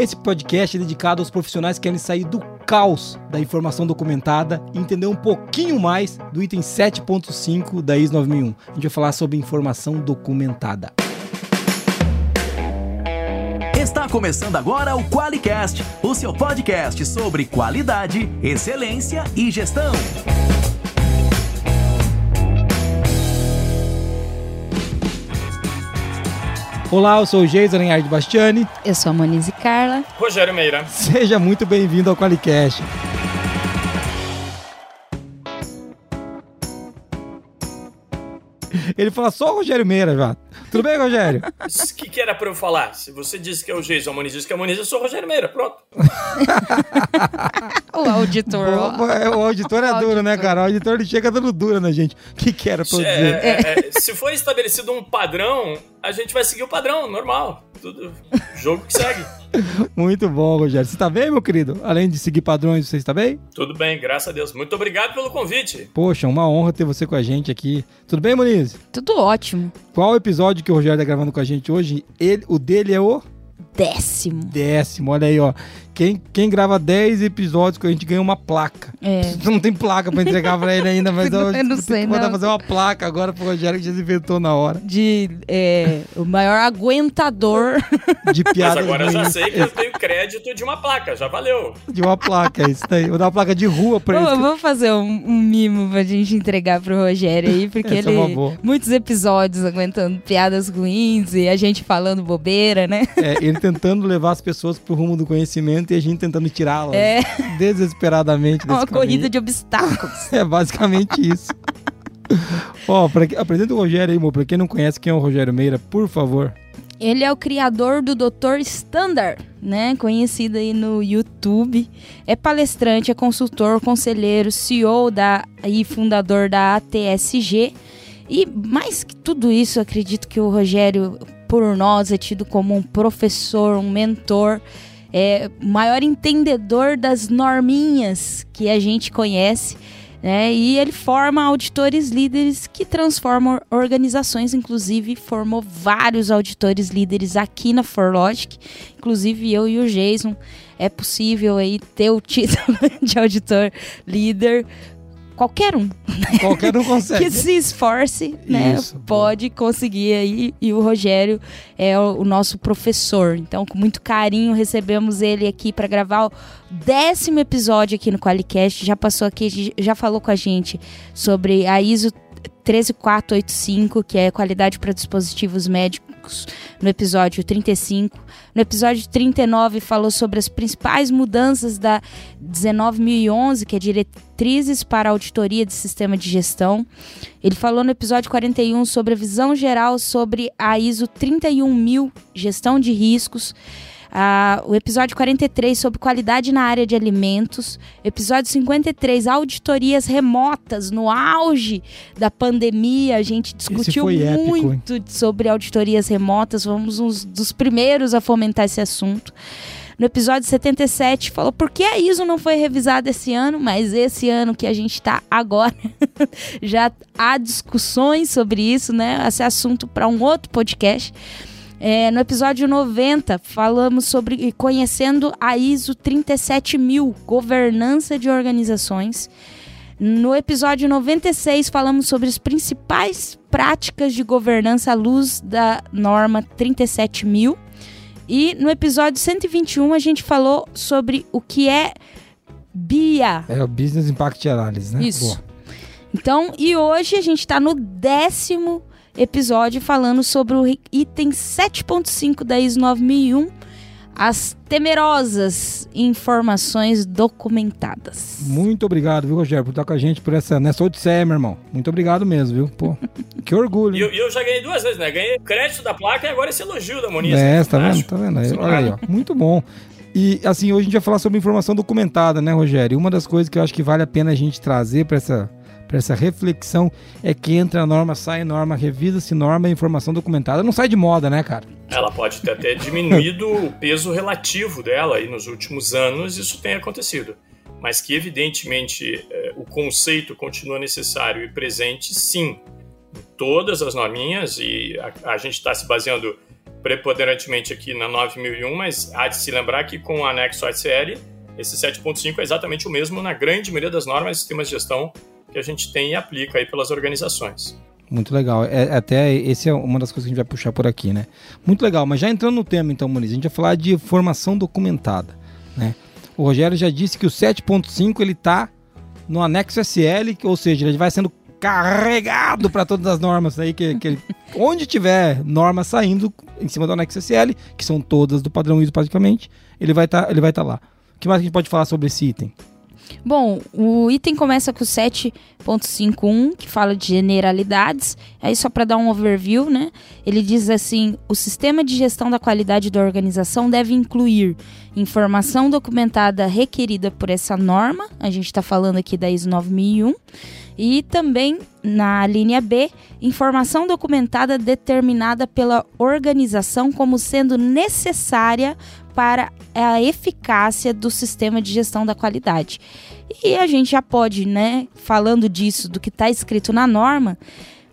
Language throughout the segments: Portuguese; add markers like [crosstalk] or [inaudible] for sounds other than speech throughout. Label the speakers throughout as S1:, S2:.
S1: Esse podcast é dedicado aos profissionais que querem sair do caos da informação documentada e entender um pouquinho mais do item 7.5 da IS 9001. A gente vai falar sobre informação documentada.
S2: Está começando agora o QualiCast, o seu podcast sobre qualidade, excelência e gestão.
S1: Olá, eu sou o Geisa Lenhard Bastiani.
S3: Eu sou a Monize Carla.
S4: Rogério Meira.
S1: Seja muito bem-vindo ao QualiCast. Ele fala só o Rogério Meira, já. Tudo bem, Rogério?
S4: O que, que era pra eu falar? Se você disse que é o Geison, a Moniz disse que é a Moniz, eu sou o Rogério Meira, pronto. [laughs]
S3: o auditor.
S1: O, o auditor é duro, né, cara? O auditor ele chega dando duro na gente. O que, que era pra eu
S4: É,
S1: dizer?
S4: é, é, se for estabelecido um padrão, a gente vai seguir o padrão, normal. Tudo jogo que segue. [laughs]
S1: Muito bom, Rogério. Você tá bem, meu querido? Além de seguir padrões, você está bem?
S4: Tudo bem, graças a Deus. Muito obrigado pelo convite.
S1: Poxa, uma honra ter você com a gente aqui. Tudo bem, Moniz?
S3: Tudo ótimo.
S1: Qual episódio que o Rogério tá gravando com a gente hoje? Ele, o dele é o
S3: Décimo.
S1: décimo. Olha aí, ó. Quem, quem grava 10 episódios que a gente ganha uma placa.
S3: É. [laughs]
S1: Não tem placa pra entregar pra ele ainda, mas [laughs] eu,
S3: Eu não
S1: vou
S3: sei,
S1: que mandar
S3: não.
S1: fazer uma placa agora pro Rogério que já se inventou na hora.
S3: De é, o maior aguentador. [laughs]
S1: De
S4: Mas
S1: piada.
S4: agora eu já sei que eu tenho crédito de uma placa, já valeu.
S1: De uma placa, é isso daí. Vou dar uma placa de rua pra
S3: Vamos,
S1: ele.
S3: vamos fazer um, um mimo pra gente entregar pro Rogério aí, porque
S1: Essa é
S3: ele.
S1: boa.
S3: muitos episódios aguentando piadas ruins e a gente falando bobeira, né?
S1: É, ele tentando levar as pessoas pro rumo do conhecimento a gente tentando tirá-las
S3: É.
S1: desesperadamente [laughs]
S3: Uma corrida
S1: caminho.
S3: de obstáculos. [laughs]
S1: É basicamente isso. Ó, pra que- apresenta o Rogério aí, amor. Pra quem não conhece quem é o Rogério Meira, por favor.
S3: Ele é o criador do Dr. Standard, né? Conhecido aí no YouTube. É palestrante, é consultor, conselheiro, CEO da, e fundador da ATSG. E mais que tudo isso, acredito que o Rogério, por nós, é tido como um professor, um mentor, é maior entendedor das norminhas que a gente conhece. né? E ele forma auditores líderes que transformam organizações, inclusive formou vários auditores líderes aqui na Forlogic, inclusive eu e o Jason. É possível aí ter o [laughs] título de auditor líder. Qualquer um
S1: Qualquer um consegue. [laughs]
S3: que se esforce, né,
S1: Isso, boa.
S3: pode conseguir aí. E o Rogério é o, o nosso professor. Então, com muito carinho, recebemos ele aqui para gravar o décimo episódio aqui no Qualicast. Já passou aqui, já falou com a gente sobre a ISO 13485, que é qualidade para dispositivos médicos, no episódio 35. No episódio 39 falou sobre as principais mudanças da 19011, que é diretrizes para auditoria de sistema de gestão. Ele falou no episódio 41 sobre a visão geral sobre a ISO 31000, gestão de riscos. Ah, o episódio 43 sobre qualidade na área de alimentos. Episódio 53, auditorias remotas no auge da pandemia. A gente discutiu
S1: foi épico,
S3: muito sobre auditorias remotas. Fomos uns dos primeiros a fomentar esse assunto. No episódio 77, falou por que a ISO não foi revisada esse ano, mas esse ano que a gente está agora, [laughs] já há discussões sobre isso, né? Esse assunto para um outro podcast. É, no episódio 90, falamos sobre conhecendo a ISO 37000, governança de organizações. No episódio 96, falamos sobre as principais práticas de governança à luz da norma 37000. E no episódio 121, a gente falou sobre o que é BIA.
S1: É o Business Impact Analysis, né?
S3: Isso.
S1: Boa.
S3: Então, e hoje a gente está no décimo episódio falando sobre o item 7.5 da ISO 9001, as temerosas informações documentadas.
S1: Muito obrigado, viu, Rogério, por estar com a gente por essa, nessa odisseia, meu irmão. Muito obrigado mesmo, viu? Pô, [laughs] que orgulho.
S4: E eu, eu já ganhei duas vezes, né? Ganhei crédito da placa e agora esse elogio da Moniz.
S1: É, tá vendo? Tá vendo? Aí, olha aí, ó. Muito bom. E assim, hoje a gente vai falar sobre informação documentada, né, Rogério? E uma das coisas que eu acho que vale a pena a gente trazer para essa, pra essa reflexão é que entra a norma, sai norma, revisa-se norma e informação documentada. Não sai de moda, né, cara?
S4: Ela pode ter até diminuído o peso relativo dela aí nos últimos anos, isso tem acontecido. Mas que, evidentemente, eh, o conceito continua necessário e presente, sim. Em todas as norminhas, e a, a gente está se baseando preponderantemente aqui na 9001, mas há de se lembrar que com o anexo ACL, esse 7.5 é exatamente o mesmo na grande maioria das normas e sistemas de gestão que a gente tem e aplica aí pelas organizações.
S1: Muito legal. É, até esse é uma das coisas que a gente vai puxar por aqui, né? Muito legal. Mas já entrando no tema, então, Muniz, a gente vai falar de formação documentada, né? O Rogério já disse que o 7.5 ele está no anexo SL, ou seja, ele vai sendo carregado para todas as normas aí que, que ele, [laughs] onde tiver norma saindo em cima do anexo SL, que são todas do padrão ISO praticamente, ele vai estar tá, ele vai estar tá lá. O que mais a gente pode falar sobre esse item?
S3: Bom, o item começa com o 7.51, que fala de generalidades. Aí só para dar um overview, né? Ele diz assim: "O sistema de gestão da qualidade da organização deve incluir informação documentada requerida por essa norma. A gente está falando aqui da ISO 9001." E também na linha B, informação documentada determinada pela organização como sendo necessária para a eficácia do sistema de gestão da qualidade. E a gente já pode, né, falando disso, do que está escrito na norma,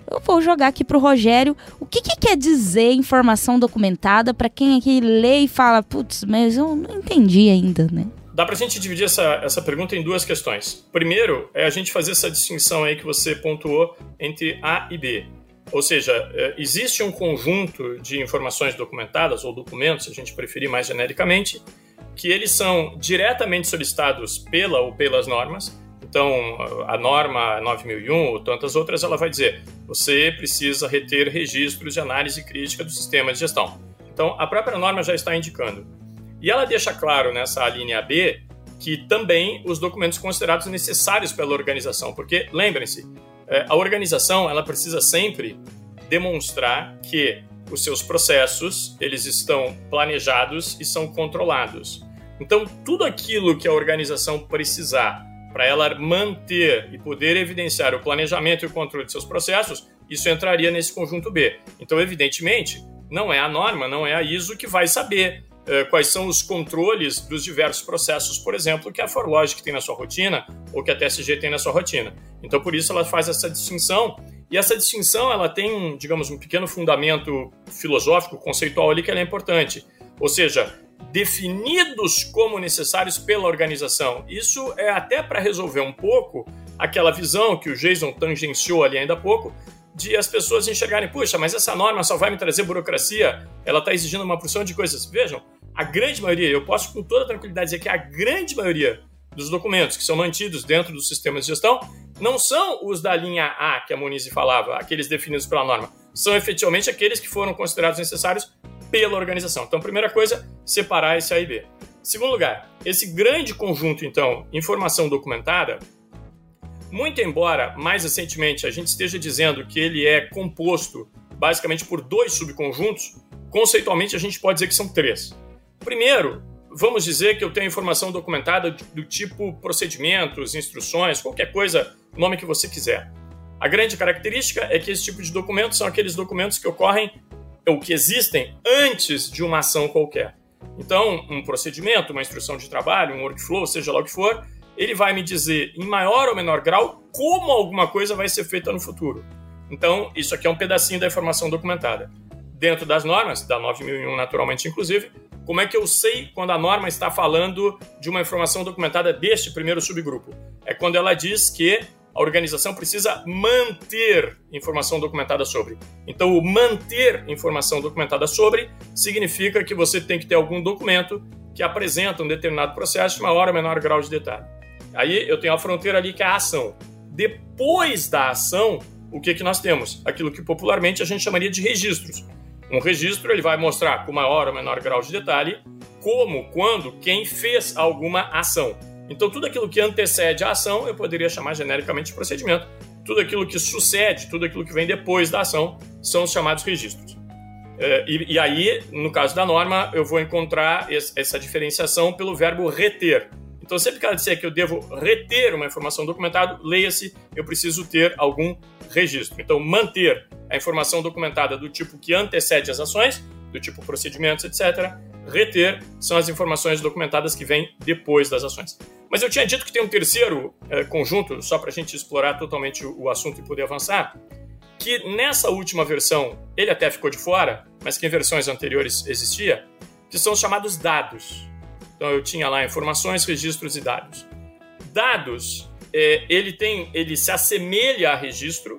S3: eu vou jogar aqui para o Rogério o que, que, quer dizer informação documentada para quem aqui lê e fala, putz, mas eu não entendi ainda, né?
S4: Dá para a gente dividir essa, essa pergunta em duas questões. Primeiro, é a gente fazer essa distinção aí que você pontuou entre A e B. Ou seja, é, existe um conjunto de informações documentadas, ou documentos, se a gente preferir mais genericamente, que eles são diretamente solicitados pela ou pelas normas. Então, a norma 9001 ou tantas outras, ela vai dizer: você precisa reter registros de análise crítica do sistema de gestão. Então, a própria norma já está indicando. E ela deixa claro nessa linha B que também os documentos considerados necessários pela organização, porque lembrem-se, é, a organização ela precisa sempre demonstrar que os seus processos eles estão planejados e são controlados. Então tudo aquilo que a organização precisar para ela manter e poder evidenciar o planejamento e o controle de seus processos, isso entraria nesse conjunto B. Então, evidentemente, não é a norma, não é a ISO que vai saber quais são os controles dos diversos processos, por exemplo, que a ForLogic tem na sua rotina ou que a TSG tem na sua rotina. Então, por isso, ela faz essa distinção. E essa distinção ela tem, digamos, um pequeno fundamento filosófico, conceitual ali que é importante. Ou seja, definidos como necessários pela organização. Isso é até para resolver um pouco aquela visão que o Jason tangenciou ali ainda há pouco, de as pessoas enxergarem, puxa, mas essa norma só vai me trazer burocracia, ela está exigindo uma porção de coisas. Vejam, a grande maioria, eu posso com toda tranquilidade dizer que a grande maioria dos documentos que são mantidos dentro dos sistemas de gestão não são os da linha A que a Muniz falava, aqueles definidos pela norma. São efetivamente aqueles que foram considerados necessários pela organização. Então, primeira coisa, separar esse A e B. Segundo lugar, esse grande conjunto, então, informação documentada, muito embora mais recentemente a gente esteja dizendo que ele é composto basicamente por dois subconjuntos, conceitualmente a gente pode dizer que são três. Primeiro, vamos dizer que eu tenho informação documentada do tipo procedimentos, instruções, qualquer coisa, nome que você quiser. A grande característica é que esse tipo de documentos são aqueles documentos que ocorrem ou que existem antes de uma ação qualquer. Então, um procedimento, uma instrução de trabalho, um workflow, seja lá o que for, ele vai me dizer em maior ou menor grau como alguma coisa vai ser feita no futuro. Então, isso aqui é um pedacinho da informação documentada. Dentro das normas, da 9001 naturalmente inclusive, como é que eu sei quando a norma está falando de uma informação documentada deste primeiro subgrupo? É quando ela diz que a organização precisa manter informação documentada sobre. Então, o manter informação documentada sobre significa que você tem que ter algum documento que apresenta um determinado processo de maior ou menor grau de detalhe. Aí eu tenho a fronteira ali que é a ação. Depois da ação, o que, que nós temos? Aquilo que popularmente a gente chamaria de registros. Um registro ele vai mostrar com maior ou menor grau de detalhe como, quando, quem fez alguma ação. Então, tudo aquilo que antecede a ação eu poderia chamar genericamente de procedimento. Tudo aquilo que sucede, tudo aquilo que vem depois da ação são os chamados registros. É, e, e aí, no caso da norma, eu vou encontrar essa diferenciação pelo verbo reter. Então, sempre que ela disser que eu devo reter uma informação documentada, leia-se, eu preciso ter algum registro. Então, manter a informação documentada do tipo que antecede as ações, do tipo procedimentos, etc. Reter são as informações documentadas que vêm depois das ações. Mas eu tinha dito que tem um terceiro eh, conjunto, só para a gente explorar totalmente o, o assunto e poder avançar, que nessa última versão ele até ficou de fora, mas que em versões anteriores existia, que são os chamados dados. Então eu tinha lá informações, registros e dados. Dados, é, ele tem, ele se assemelha a registro,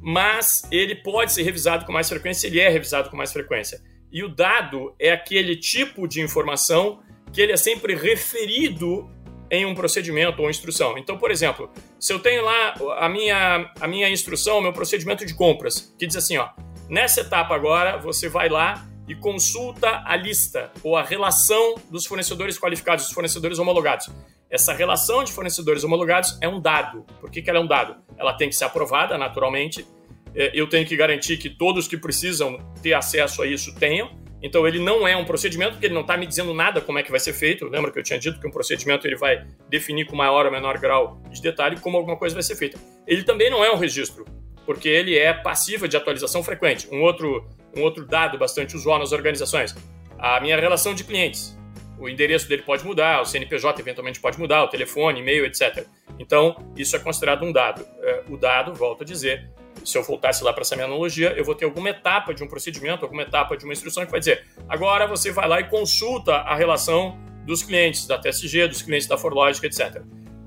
S4: mas ele pode ser revisado com mais frequência, ele é revisado com mais frequência. E o dado é aquele tipo de informação que ele é sempre referido em um procedimento ou instrução. Então, por exemplo, se eu tenho lá a minha, a minha instrução, o meu procedimento de compras, que diz assim, ó, nessa etapa agora você vai lá e consulta a lista ou a relação dos fornecedores qualificados, dos fornecedores homologados. Essa relação de fornecedores homologados é um dado. Por que, que ela é um dado? Ela tem que ser aprovada naturalmente. É, eu tenho que garantir que todos que precisam ter acesso a isso tenham. Então ele não é um procedimento, porque ele não está me dizendo nada como é que vai ser feito. Lembra que eu tinha dito que um procedimento ele vai definir com maior ou menor grau de detalhe como alguma coisa vai ser feita. Ele também não é um registro, porque ele é passivo de atualização frequente. Um outro, um outro dado bastante usual nas organizações, a minha relação de clientes. O endereço dele pode mudar, o CNPJ eventualmente pode mudar, o telefone, e-mail, etc. Então, isso é considerado um dado. É, o dado, volto a dizer, se eu voltasse lá para essa minha analogia, eu vou ter alguma etapa de um procedimento, alguma etapa de uma instrução que vai dizer: agora você vai lá e consulta a relação dos clientes da TSG, dos clientes da Forlogic, etc.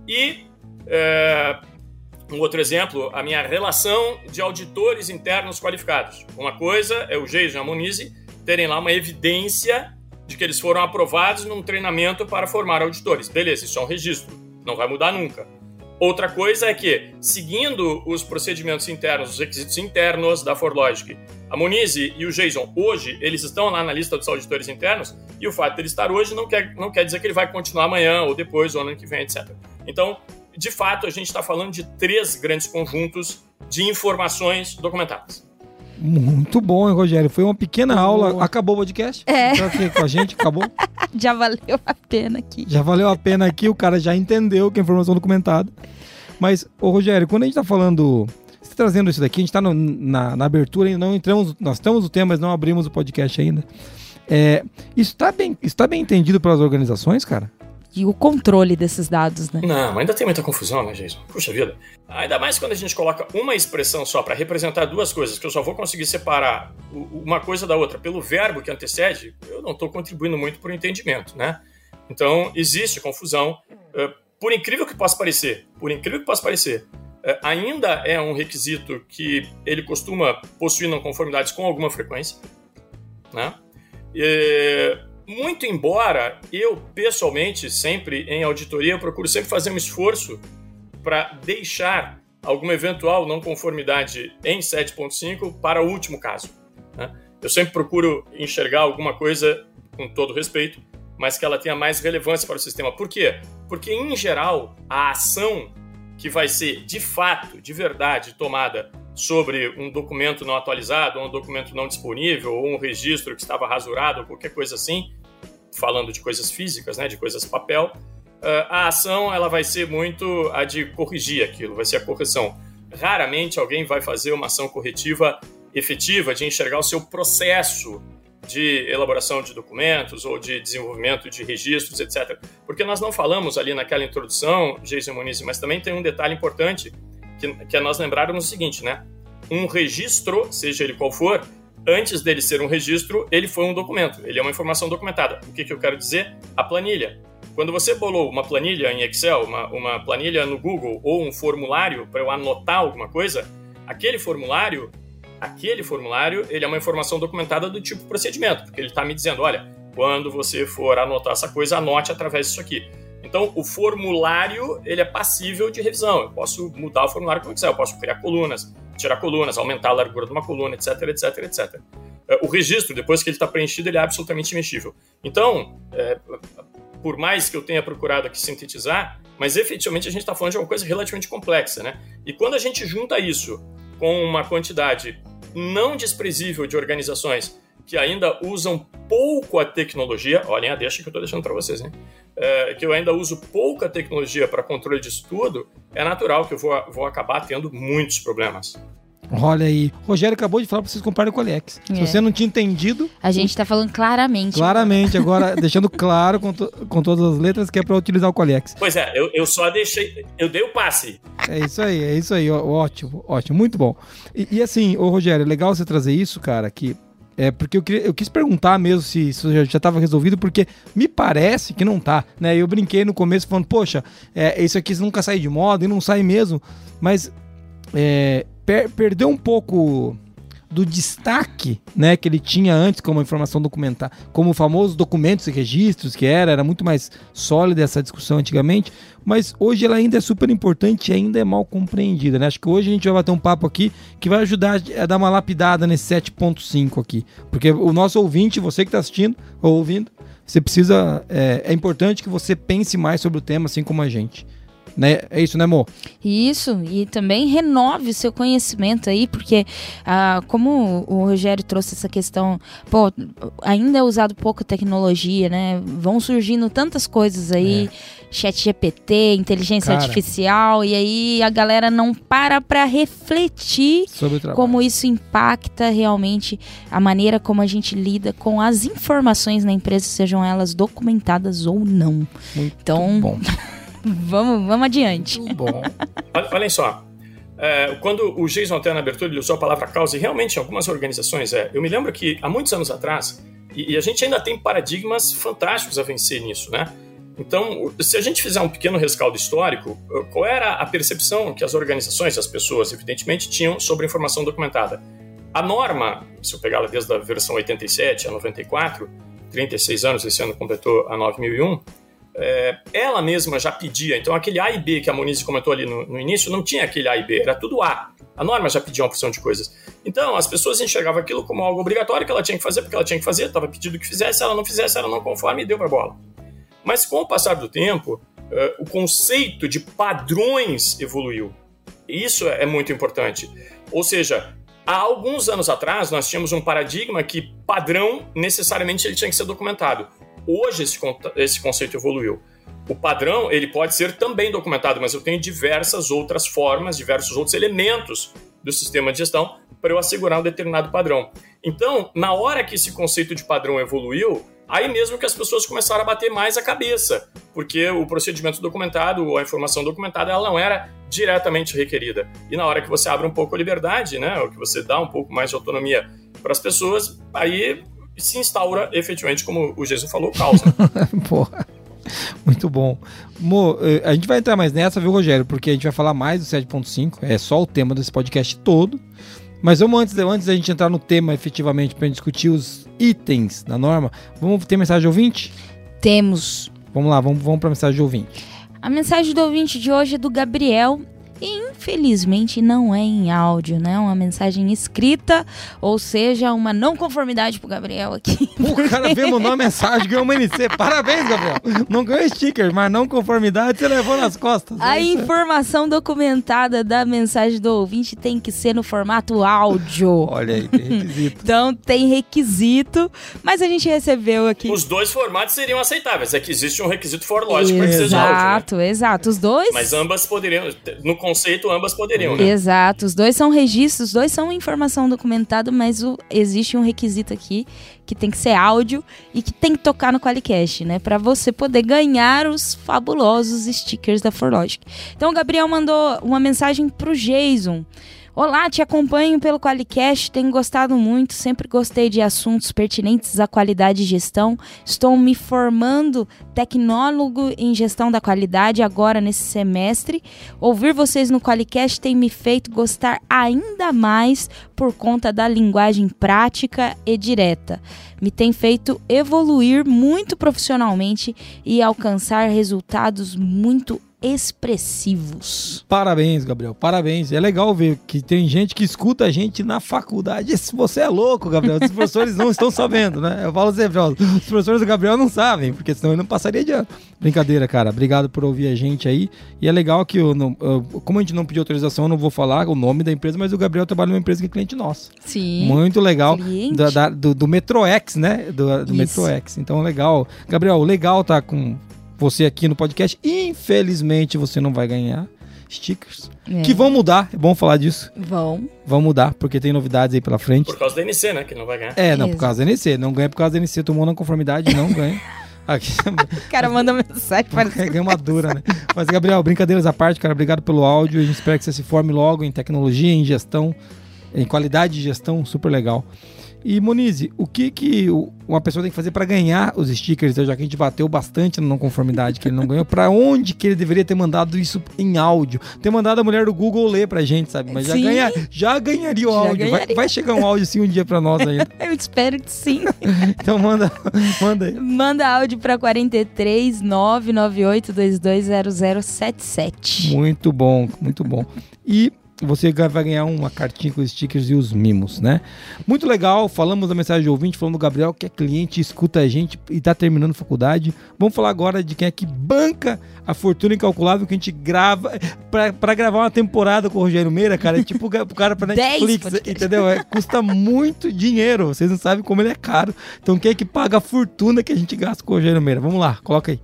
S4: E é, um outro exemplo, a minha relação de auditores internos qualificados. Uma coisa é o Jason e a Monize terem lá uma evidência de que eles foram aprovados num treinamento para formar auditores. Beleza, isso é um registro, não vai mudar nunca. Outra coisa é que, seguindo os procedimentos internos, os requisitos internos da Forlogic, a Monize e o Jason, hoje, eles estão lá na lista dos auditores internos, e o fato de ele estar hoje não quer, não quer dizer que ele vai continuar amanhã, ou depois, ou ano que vem, etc. Então, de fato, a gente está falando de três grandes conjuntos de informações documentadas.
S1: Muito bom, hein, Rogério? Foi uma pequena aula. Acabou o podcast?
S3: É.
S1: Tá aqui com a gente, acabou. [laughs]
S3: já valeu a pena aqui.
S1: Já valeu a pena aqui, o cara já entendeu que a informação documentada. Mas, ô Rogério, quando a gente tá falando. Você tá trazendo isso daqui, a gente tá no, na, na, abertura, ainda não entramos. Nós estamos no tema, mas não abrimos o podcast ainda. É, isso está bem, está bem entendido pelas organizações, cara?
S3: E o controle desses dados, né?
S4: Não, ainda tem muita confusão, né, Jason? Puxa vida. Ainda mais quando a gente coloca uma expressão só para representar duas coisas, que eu só vou conseguir separar uma coisa da outra pelo verbo que antecede, eu não estou contribuindo muito para o entendimento, né? Então, existe confusão. Eh, por incrível que possa parecer, por incrível que possa parecer, eh, ainda é um requisito que ele costuma possuir não conformidades com alguma frequência, né? E muito embora eu, pessoalmente, sempre em auditoria, procuro sempre fazer um esforço para deixar alguma eventual não conformidade em 7.5 para o último caso. Né? Eu sempre procuro enxergar alguma coisa, com todo respeito, mas que ela tenha mais relevância para o sistema. Por quê? Porque, em geral, a ação que vai ser de fato, de verdade, tomada sobre um documento não atualizado, ou um documento não disponível, ou um registro que estava rasurado, ou qualquer coisa assim, falando de coisas físicas, né, de coisas papel, eh, a ação ela vai ser muito a de corrigir aquilo, vai ser a correção. Raramente alguém vai fazer uma ação corretiva efetiva de enxergar o seu processo de elaboração de documentos ou de desenvolvimento de registros, etc. Porque nós não falamos ali naquela introdução, Jason Muniz, mas também tem um detalhe importante que, que é nós lembrarmos o seguinte, né? Um registro, seja ele qual for, antes dele ser um registro, ele foi um documento, ele é uma informação documentada. O que, que eu quero dizer? A planilha. Quando você bolou uma planilha em Excel, uma, uma planilha no Google ou um formulário para eu anotar alguma coisa, aquele formulário, aquele formulário, ele é uma informação documentada do tipo procedimento, porque ele está me dizendo, olha, quando você for anotar essa coisa, anote através disso aqui. Então, o formulário ele é passível de revisão. Eu posso mudar o formulário eu quiser, eu posso criar colunas, tirar colunas, aumentar a largura de uma coluna, etc, etc, etc. O registro, depois que ele está preenchido, ele é absolutamente imexível. Então, é, por mais que eu tenha procurado aqui sintetizar, mas efetivamente a gente está falando de uma coisa relativamente complexa, né? E quando a gente junta isso com uma quantidade não desprezível de organizações que ainda usam pouco a tecnologia, olhem a deixa que eu estou deixando para vocês, hein? É, que eu ainda uso pouca tecnologia para controle disso tudo, é natural que eu vou, vou acabar tendo muitos problemas.
S1: Olha aí. Rogério acabou de falar para vocês comprarem o Colex. É. Se você não tinha entendido.
S3: A gente está falando claramente.
S1: Claramente, agora, [laughs] deixando claro com, to, com todas as letras que é para utilizar o Colex.
S4: Pois é, eu, eu só deixei. Eu dei o passe.
S1: É isso aí, é isso aí. Ótimo, ótimo, muito bom. E, e assim, ô Rogério, é legal você trazer isso, cara, que é porque eu, eu quis perguntar mesmo se isso já estava resolvido, porque me parece que não tá, né? Eu brinquei no começo falando, poxa, é, isso aqui nunca sai de moda e não sai mesmo, mas é, per perdeu um pouco do destaque, né, que ele tinha antes como informação documentar, como famosos documentos e registros que era, era muito mais sólida essa discussão antigamente, mas hoje ela ainda é super importante e ainda é mal compreendida, né? Acho que hoje a gente vai bater um papo aqui que vai ajudar a dar uma lapidada nesse 7.5 aqui, porque o nosso ouvinte, você que está assistindo ou ouvindo, você precisa, é, é importante que você pense mais sobre o tema, assim como a gente. Né? É isso, né, amor?
S3: Isso, e também renove o seu conhecimento aí, porque ah, como o Rogério trouxe essa questão, pô, ainda é usado pouco tecnologia, né? Vão surgindo tantas coisas aí, é. chat GPT, inteligência Cara. artificial, e aí a galera não para para refletir como isso impacta realmente a maneira como a gente lida com as informações na empresa, sejam elas documentadas ou não.
S1: Muito então, bom. [laughs]
S3: vamos, vamos adiante.
S4: Muito bom. [laughs] Olhem só. É, quando o Jason até na abertura ele usou a palavra causa, e realmente em algumas organizações, é, eu me lembro que há muitos anos atrás, e, e a gente ainda tem paradigmas fantásticos a vencer nisso, né? Então, se a gente fizer um pequeno rescaldo histórico, qual era a percepção que as organizações, as pessoas, evidentemente, tinham sobre a informação documentada? A norma, se eu pegar ela desde a versão 87 a 94, 36 anos, esse ano completou a 9001, é, ela mesma já pedia. Então, aquele A e B que a Monize comentou ali no, no, início, não tinha aquele A e B, era tudo A. A norma já pedia uma porção de coisas. Então, as pessoas enxergavam aquilo como algo obrigatório que ela tinha que fazer, porque ela tinha que fazer, estava pedido que fizesse, se ela não fizesse, ela não conforme e deu para bola. Mas com o passar do tempo, uh, o conceito de padrões evoluiu. Isso é muito importante. Ou seja, há alguns anos atrás, nós tínhamos um paradigma que padrão necessariamente ele tinha que ser documentado. Hoje esse, esse conceito evoluiu. O padrão ele pode ser também documentado, mas eu tenho diversas outras formas, diversos outros elementos do sistema de gestão para eu assegurar um determinado padrão. Então, na hora que esse conceito de padrão evoluiu, aí mesmo que as pessoas começaram a bater mais a cabeça, porque o procedimento documentado a informação documentada ela não era diretamente requerida. E na hora que você abre um pouco a liberdade, né, ou que você dá um pouco mais de autonomia para as pessoas, aí se instaura efetivamente, como o Jesus falou, causa. [laughs]
S1: Porra. Muito bom. Mo, eh, a gente vai entrar mais nessa, viu, Rogério? Porque a gente vai falar mais do 7.5, é só o tema desse podcast todo. Mas vamos antes, antes da gente entrar no tema efetivamente para discutir os itens da norma, vamos ter mensagem de ouvinte?
S3: Temos.
S1: Vamos lá, vamos, vamos para a mensagem de ouvinte.
S3: A mensagem do ouvinte de hoje é do Gabriel infelizmente não é em áudio, né? Uma mensagem escrita, ou seja, uma não conformidade pro Gabriel aqui. [laughs]
S1: O cara [laughs] veio mandar uma mensagem, ganhou uma NC. Parabéns, Gabriel. Não ganhou sticker, mas não conformidade você levou nas costas.
S3: A é informação documentada da mensagem do ouvinte tem que ser no formato áudio.
S1: Olha aí, tem requisito. [laughs]
S3: então tem requisito, mas a gente recebeu aqui.
S4: Os dois formatos seriam aceitáveis. É que existe um requisito for lógico para que seja
S3: áudio. Né? Exato, né? exato. Os dois.
S4: Mas ambas poderiam. No conceito, ambas poderiam, né?
S3: Exato, os dois são registros, os dois são informação documentada, mas o, existe um requisito aqui que tem que ser áudio e que tem que tocar no Qualicast, né? Para você poder ganhar os fabulosos stickers da Forlogic. Então o Gabriel mandou uma mensagem pro Jason. Olá, te acompanho pelo Qualicast, tenho gostado muito, sempre gostei de assuntos pertinentes à qualidade e gestão. Estou me formando tecnólogo em gestão da qualidade agora nesse semestre. Ouvir vocês no Qualicast tem me feito gostar ainda mais por conta da linguagem prática e direta. Me tem feito evoluir muito profissionalmente e alcançar resultados muito expressivos.
S1: Parabéns, Gabriel. Parabéns. É legal ver que tem gente que escuta a gente na faculdade. Você é louco, Gabriel. Os professores não estão sabendo, né? Eu falo sempre, ó, os professores do Gabriel não sabem, porque senão ele não passaria de ano. Brincadeira, cara. Obrigado por ouvir a gente aí. E é legal que, eu não, eu, como a gente não pediu autorização, eu não vou falar o nome da empresa, mas o Gabriel trabalha numa empresa que é cliente nosso.
S3: Sim.
S1: Muito legal. Da, da, do, do Metroex, né? Do, do Metroex. Então, legal. Gabriel, legal tá com você aqui no podcast. Infelizmente, você não vai ganhar stickers. É. Que vão mudar, é bom falar disso.
S3: Vão.
S1: Vão mudar, porque tem novidades aí pela frente.
S4: Por causa da NC, né? Que não vai ganhar.
S1: É, não, por causa da NC. Não ganha por causa da NC. Tomou na conformidade, não ganha. [laughs] Aqui,
S3: O cara manda mensagem para
S1: Ganhei uma dura, né? Mas, Gabriel, brincadeiras à parte, cara, obrigado pelo áudio. A gente espera que você se forme logo em tecnologia, em gestão, em qualidade de gestão, super legal. E Monize, o que que uma pessoa tem que fazer para ganhar os stickers, já que a gente bateu bastante na não conformidade que ele não ganhou, para onde que ele deveria ter mandado isso em áudio? Ter mandado a mulher do Google ler pra gente, sabe? Mas já,
S3: Sim.
S1: ganha, já ganharia o
S3: Já
S1: áudio. Vai,
S3: ganharia.
S1: vai chegar um áudio assim um dia para nós ainda. [laughs]
S3: Eu espero que sim. [laughs]
S1: Então manda, manda aí.
S3: Manda áudio para 43 998 220077.
S1: Muito bom, muito bom. E você vai ganhar uma cartinha com os stickers e os mimos, né? Muito legal, falamos da mensagem de ouvinte, falamos do Gabriel, que é cliente, escuta a gente e tá terminando faculdade. Vamos falar agora de quem é que banca a fortuna incalculável que a gente grava pra, pra gravar uma temporada com o Rogério Meira, cara. É tipo o cara pra [laughs]
S3: Dez
S1: Netflix, entendeu? É, custa muito dinheiro, vocês não sabem como ele é caro. Então quem é que paga a fortuna que a gente gasta com o Rogério Meira? Vamos lá, coloca aí.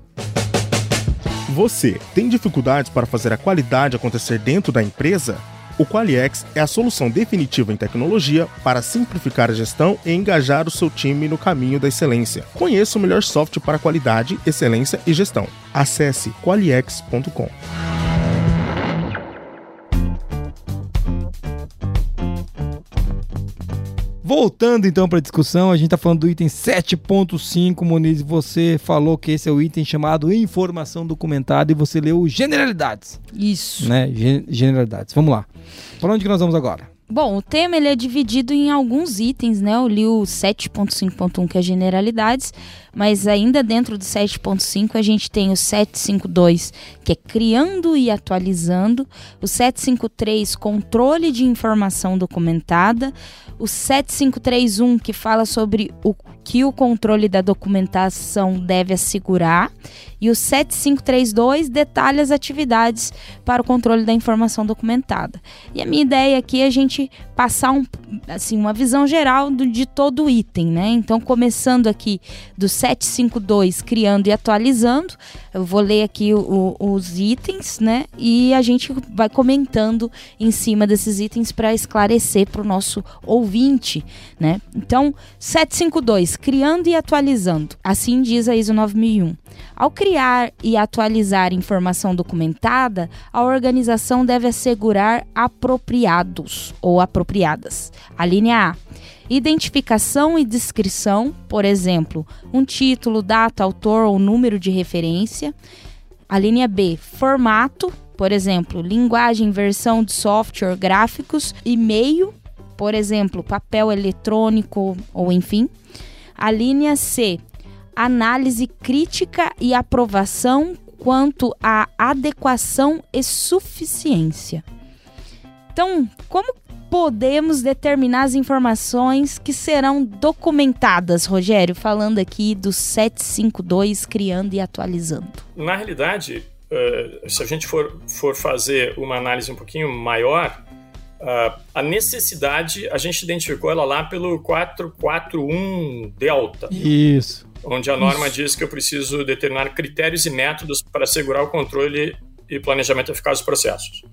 S5: Você tem dificuldades para fazer a qualidade acontecer dentro da empresa? O Qualiex é a solução definitiva em tecnologia para simplificar a gestão e engajar o seu time no caminho da excelência. Conheça o melhor software para qualidade, excelência e gestão. Acesse qualiex.com.
S1: Voltando então para a discussão, a gente está falando do item 7.5, Moniz. Você falou que esse é o item chamado informação documentada e você leu generalidades,
S3: Isso.
S1: né? Gen- Generalidades. Vamos lá. Para onde que nós vamos agora?
S3: Bom, o tema ele é dividido em alguns itens, né? Eu li o 7.5.1 que é generalidades, mas ainda dentro do 7.5 a gente tem o 752 que é criando e atualizando, o 753 controle de informação documentada, o 7531 que fala sobre o que o controle da documentação deve assegurar e o 7532 detalha as atividades para o controle da informação documentada. E a minha ideia aqui é a gente passar um, assim, uma visão geral do- de todo o item, né? Então, começando aqui do 752, criando e atualizando, eu vou ler aqui o- os itens, né? E a gente vai comentando em cima desses itens para esclarecer para o nosso ouvinte, né? Então, 752, criando e atualizando. Assim diz a ISO 9001. Ao criar e atualizar informação documentada, a organização deve assegurar apropriados ou apropriadas. A linha A. Identificação e descrição, por exemplo, um título, data, autor ou número de referência. A linha B. Formato, por exemplo, linguagem, versão de software, gráficos, e-mail, por exemplo, papel eletrônico ou enfim. A linha C análise crítica e aprovação quanto à adequação e suficiência. Então, como podemos determinar as informações que serão documentadas, Rogério? Falando aqui do 752, criando e atualizando.
S4: Na realidade, eh, se a gente for, for fazer uma análise um pouquinho maior, ah, a necessidade, a gente identificou ela lá pelo 441 Delta,
S1: Isso.
S4: onde a norma diz que eu preciso determinar critérios e métodos para assegurar o controle e planejamento eficaz dos processos.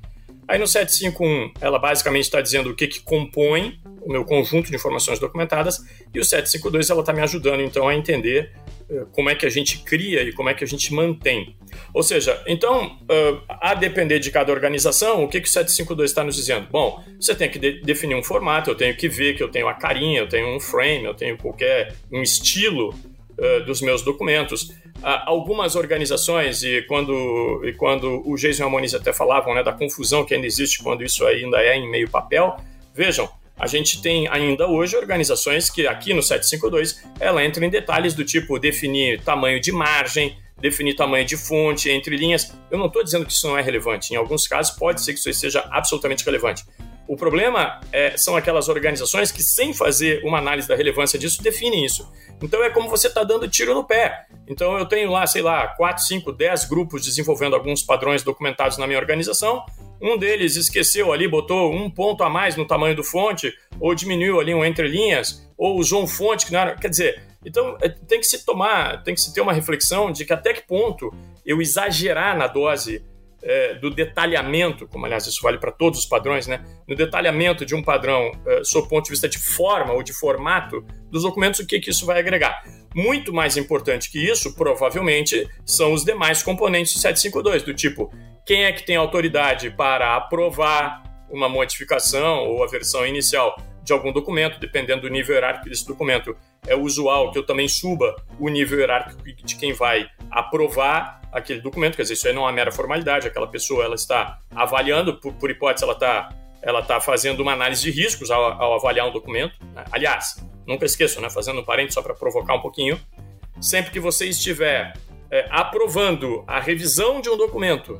S4: Aí no 751, ela basicamente está dizendo o que, que compõe o meu conjunto de informações documentadas, e o 752 ela está me ajudando então a entender eh, como é que a gente cria e como é que a gente mantém. Ou seja, então, eh, a depender de cada organização, o que, que o 752 está nos dizendo? Bom, você tem que de- definir um formato, eu tenho que ver que eu tenho a carinha, eu tenho um frame, eu tenho qualquer um estilo eh, dos meus documentos. Ah, algumas organizações, e quando, e quando o Jason e a Moniz até falavam né, da confusão que ainda existe quando isso ainda é em meio papel, vejam, a gente tem ainda hoje organizações que aqui no 752 ela entra em detalhes do tipo definir tamanho de margem, definir tamanho de fonte, entre linhas. Eu não estou dizendo que isso não é relevante. Em alguns casos pode ser que isso seja absolutamente relevante. O problema é, são aquelas organizações que, sem fazer uma análise da relevância disso, definem isso. Então é como você está dando tiro no pé. Então eu tenho lá, sei lá, 4, 5, 10 grupos desenvolvendo alguns padrões documentados na minha organização. Um deles esqueceu ali, botou um ponto a mais no tamanho do fonte, ou diminuiu ali um entre linhas, ou usou um fonte que não era. Quer dizer, então é, tem que se tomar, tem que se ter uma reflexão de que até que ponto eu exagerar na dose é, do detalhamento, como aliás isso vale para todos os padrões, né? No detalhamento de um padrão, é, sob o ponto de vista de forma ou de formato dos documentos, o que, que isso vai agregar? Muito mais importante que isso, provavelmente, são os demais componentes do 752, do tipo, quem é que tem autoridade para aprovar uma modificação ou a versão inicial de algum documento, dependendo do nível hierárquico desse documento. É usual que eu também suba o nível hierárquico de quem vai aprovar aquele documento, quer dizer, isso aí não é uma mera formalidade, aquela pessoa ela está avaliando, por, por hipótese, ela está ela está fazendo uma análise de riscos ao, ao avaliar um documento. Né? Aliás, nunca esqueçam, né? fazendo um parente só para provocar um pouquinho, sempre que você estiver é, aprovando a revisão de um documento,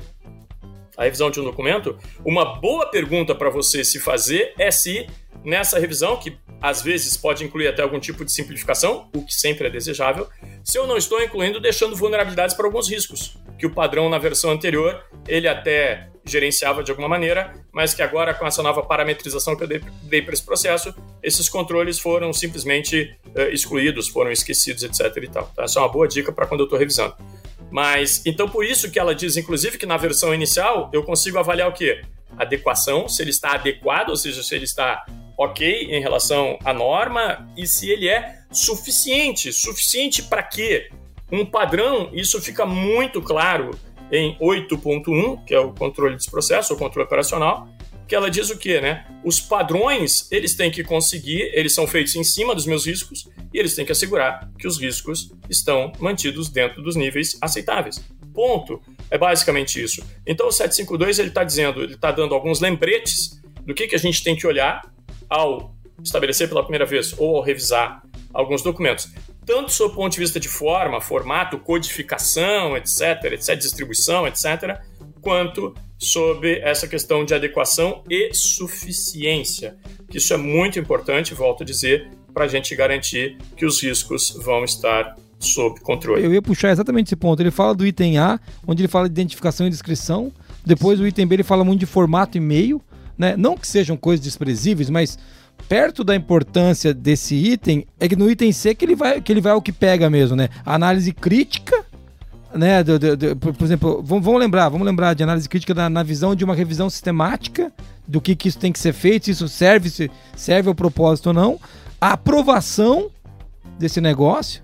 S4: a revisão de um documento, uma boa pergunta para você se fazer é se nessa revisão, que às vezes pode incluir até algum tipo de simplificação, o que sempre é desejável, se eu não estou incluindo deixando vulnerabilidades para alguns riscos, que o padrão na versão anterior ele até gerenciava de alguma maneira, mas que agora com essa nova parametrização que eu dei, para esse processo, esses controles foram simplesmente uh, excluídos, foram esquecidos, etc. E tal. Tá? Essa é uma boa dica para quando eu estou revisando. Mas então por isso que ela diz, inclusive, que na versão inicial eu consigo avaliar o quê? Adequação, se ele está adequado, ou seja, se ele está ok em relação à norma e se ele é suficiente. Suficiente para quê? Um padrão, isso fica muito claro em 8.1, que é o controle de processo, o controle operacional, que ela diz o quê, né? Os padrões, eles têm que conseguir, eles são feitos em cima dos meus riscos e eles têm que assegurar que os riscos estão mantidos dentro dos níveis aceitáveis. Ponto. É basicamente isso. Então o 752 ele está dizendo, ele está dando alguns lembretes do que, que a gente tem que olhar ao estabelecer pela primeira vez ou ao revisar alguns documentos, tanto sob o ponto de vista de forma, formato, codificação, etc., etc., distribuição, etc., quanto sobre essa questão de adequação e suficiência. Isso é muito importante, volto a dizer, para a gente garantir que os riscos vão estar sob controle.
S1: Eu ia puxar exatamente esse ponto. Ele fala do item A, onde ele fala de identificação e descrição. Depois, o item B, ele fala muito de formato e meio. Né? Não que sejam coisas desprezíveis, mas perto da importância desse item é que no item C que ele vai, que ele vai ao que pega mesmo, né? A análise crítica né, do, do, do, por, por, exemplo, vamos, vamos, lembrar, vamos lembrar de análise crítica na, na, visão de uma revisão sistemática do que, que isso tem que ser feito, se isso serve, se serve ao propósito ou não, a aprovação desse negócio,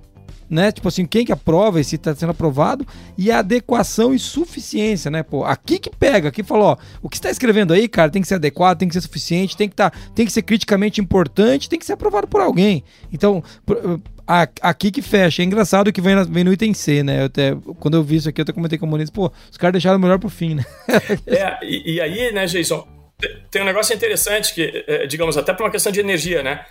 S1: né? Tipo assim, quem que aprova e se está sendo aprovado, e a adequação e suficiência, né? Pô, aqui que pega, aqui falou, o que está escrevendo aí, cara, tem que ser adequado, tem que ser suficiente, tem que, tá, tem que ser criticamente importante, tem que ser aprovado por alguém. Então, aqui que fecha. É engraçado que vem, vem no item C, né? Eu até, quando eu vi isso aqui, eu até comentei com o Moniz, pô, os caras deixaram melhor pro fim, né? [laughs]
S4: é, e, e, aí, né, Jason, tem um negócio interessante que, é, digamos, até por uma questão de energia, né?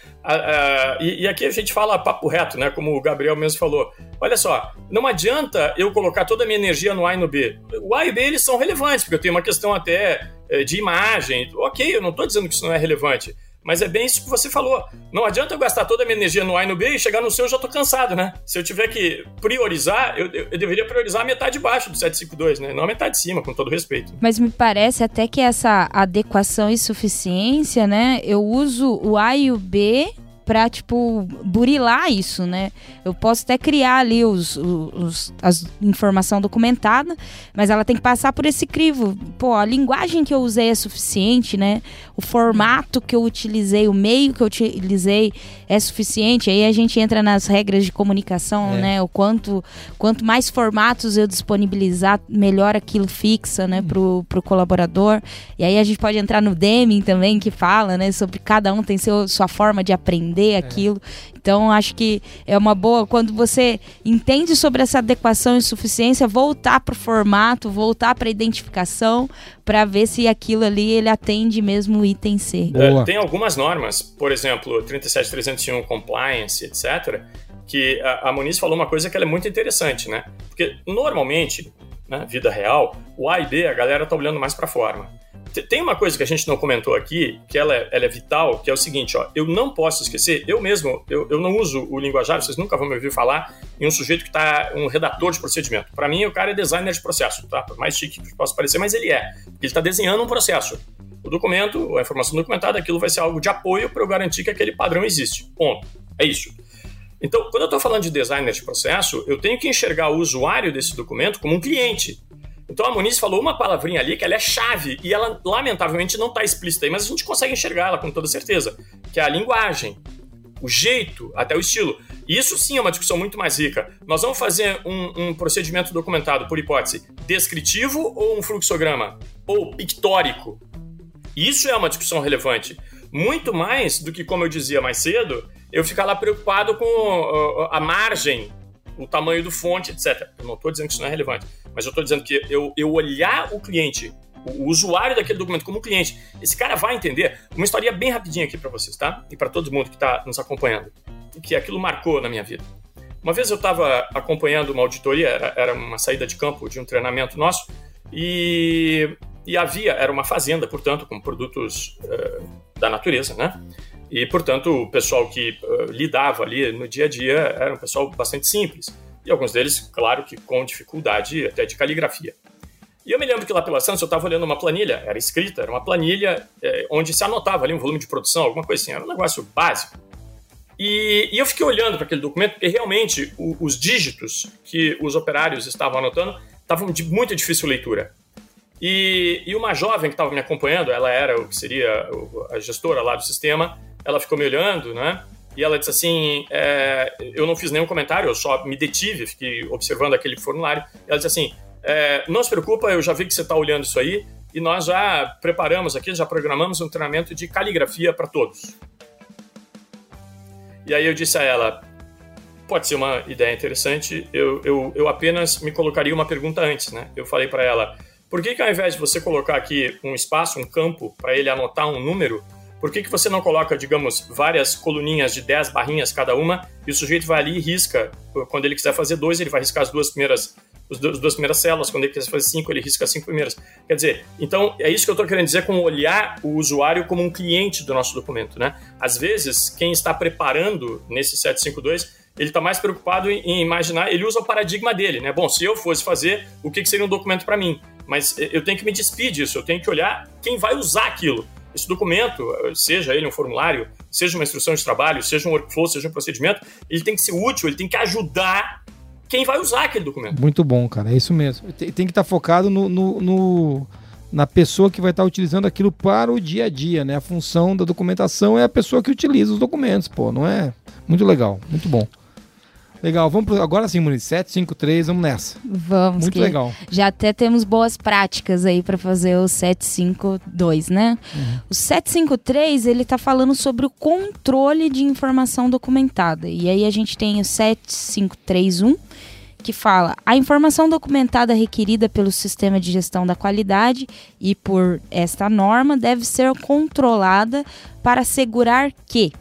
S4: e, e, aqui a gente fala papo reto, né? Como o Gabriel mesmo falou. Olha só, não adianta eu colocar toda a minha energia no A e no B. O A e o B, eles são relevantes, porque eu tenho uma questão até é, de imagem. Ok, eu não estou dizendo que isso não é relevante. Mas é bem isso que você falou. Não adianta eu gastar toda a minha energia no A e no B e chegar no seu eu já tô cansado, né? Se eu tiver que priorizar, eu, eu, eu deveria priorizar a metade de baixo do 752, né? Não a metade de cima, com todo respeito.
S3: Mas me parece até que essa adequação e suficiência, né? Eu uso o A e o B para tipo burilar isso, né? Eu posso até criar ali os, os as informação documentada, mas ela tem que passar por esse crivo. Pô, a linguagem que eu usei é suficiente, né? O formato que eu utilizei, o meio que eu utilizei é suficiente. Aí a gente entra nas regras de comunicação, é. né? O quanto quanto mais formatos eu disponibilizar, melhor aquilo fixa, né, pro, pro colaborador. E aí a gente pode entrar no Deming também que fala, né, sobre cada um tem seu, sua forma de aprender entender é. aquilo. Então, acho que é uma boa, quando você entende sobre essa adequação e suficiência, voltar para o formato, voltar para a identificação, para ver se aquilo ali ele atende mesmo o item C.
S4: É, tem algumas normas, por exemplo, 37301 Compliance, etc., que a, a Muniz falou uma coisa que é muito interessante, né? Porque normalmente, na vida real, o A e B, a galera tá olhando mais para forma. Tem uma coisa que a gente não comentou aqui, que ela é, ela é, vital, que é o seguinte, ó, eu não posso esquecer, eu mesmo, eu, eu não uso o linguajar, vocês nunca vão me ouvir falar em um sujeito que está um redator de procedimento. Para mim, o cara é designer de processo, tá? Por mais chique que possa parecer, mas ele é. Ele está desenhando um processo. O documento, a informação documentada, aquilo vai ser algo de apoio para eu garantir que aquele padrão existe. Ponto. É isso. Então, quando eu estou falando de designer de processo, eu tenho que enxergar o usuário desse documento como um cliente. Então a Moniz falou uma palavrinha ali que ela é chave e ela lamentavelmente não está explícita aí, mas a gente consegue enxergar ela com toda certeza, que é a linguagem, o jeito, até o estilo. Isso sim é uma discussão muito mais rica. Nós vamos fazer um, um procedimento documentado, por hipótese, descritivo ou um fluxograma? Ou pictórico? Isso é uma discussão relevante. Muito mais do que, como eu dizia mais cedo, eu ficar lá preocupado com uh, a margem, o tamanho do fonte, etc. Eu não estou dizendo que isso não é relevante, mas eu estou dizendo que eu, eu olhar o cliente o usuário daquele documento como cliente, esse cara vai entender. Uma história bem rapidinha aqui para vocês, tá? E para todo mundo que está nos acompanhando que aquilo marcou na minha vida. Uma vez eu estava acompanhando uma auditoria, era, era, uma saída de campo de um treinamento nosso, e, e havia, era uma fazenda, portanto, com produtos uh, da natureza, né? E, portanto, o pessoal que uh, lidava ali no dia a dia era um pessoal bastante simples. E alguns deles, claro que com dificuldade até de caligrafia. E eu me lembro que lá pela Santos eu estava olhando uma planilha, era escrita, era uma planilha é, onde se anotava ali um volume de produção, alguma coisa assim, era um negócio básico. E, e eu fiquei olhando para aquele documento porque realmente o, os dígitos que os operários estavam anotando estavam de muita difícil leitura. E, e uma jovem que estava me acompanhando, ela era o que seria a gestora lá do sistema, ela ficou me olhando, né? E ela disse assim: é, eu não fiz nenhum comentário, eu só me detive, fiquei observando aquele formulário. Ela disse assim: é, não se preocupa, eu já vi que você está olhando isso aí e nós já preparamos aqui, já programamos um treinamento de caligrafia para todos. E aí eu disse a ela: pode ser uma ideia interessante, eu, eu, eu apenas me colocaria uma pergunta antes, né? Eu falei para ela: por que, que ao invés de você colocar aqui um espaço, um campo, para ele anotar um número, por que, que você não coloca, digamos, várias coluninhas de 10 barrinhas cada uma e o sujeito vai ali e risca? Quando ele quiser fazer dois, ele vai riscar as duas primeiras as duas primeiras células, quando ele quiser fazer cinco, ele risca as cinco primeiras. Quer dizer, então é isso que eu estou querendo dizer com olhar o usuário como um cliente do nosso documento, né? Às vezes, quem está preparando nesse 752, ele está mais preocupado em, imaginar, ele usa o paradigma dele, né? Bom, se eu fosse fazer, o que, que seria um documento para mim? Mas eu tenho que me despedir disso, eu tenho que olhar quem vai usar aquilo. Esse documento, seja ele um formulário, seja uma instrução de trabalho, seja um workflow, seja um procedimento, ele tem que ser útil, ele tem que ajudar quem vai usar aquele documento.
S1: Muito bom, cara. É isso mesmo. Tem, que estar tá focado no, no, no, na pessoa que vai estar tá utilizando aquilo para o dia a dia, né? A função da documentação é a pessoa que utiliza os documentos, pô. Não é? Muito legal, muito bom. Legal, vamos pro, agora sim, Muniz, 753, vamos nessa.
S3: Vamos.
S1: Muito legal.
S3: Já até temos boas práticas aí para fazer o 752, né? Uhum. O 753, ele tá falando sobre o controle de informação documentada. E aí a gente tem o 7531, que fala: a informação documentada requerida pelo sistema de gestão da qualidade e por esta norma deve ser controlada para assegurar que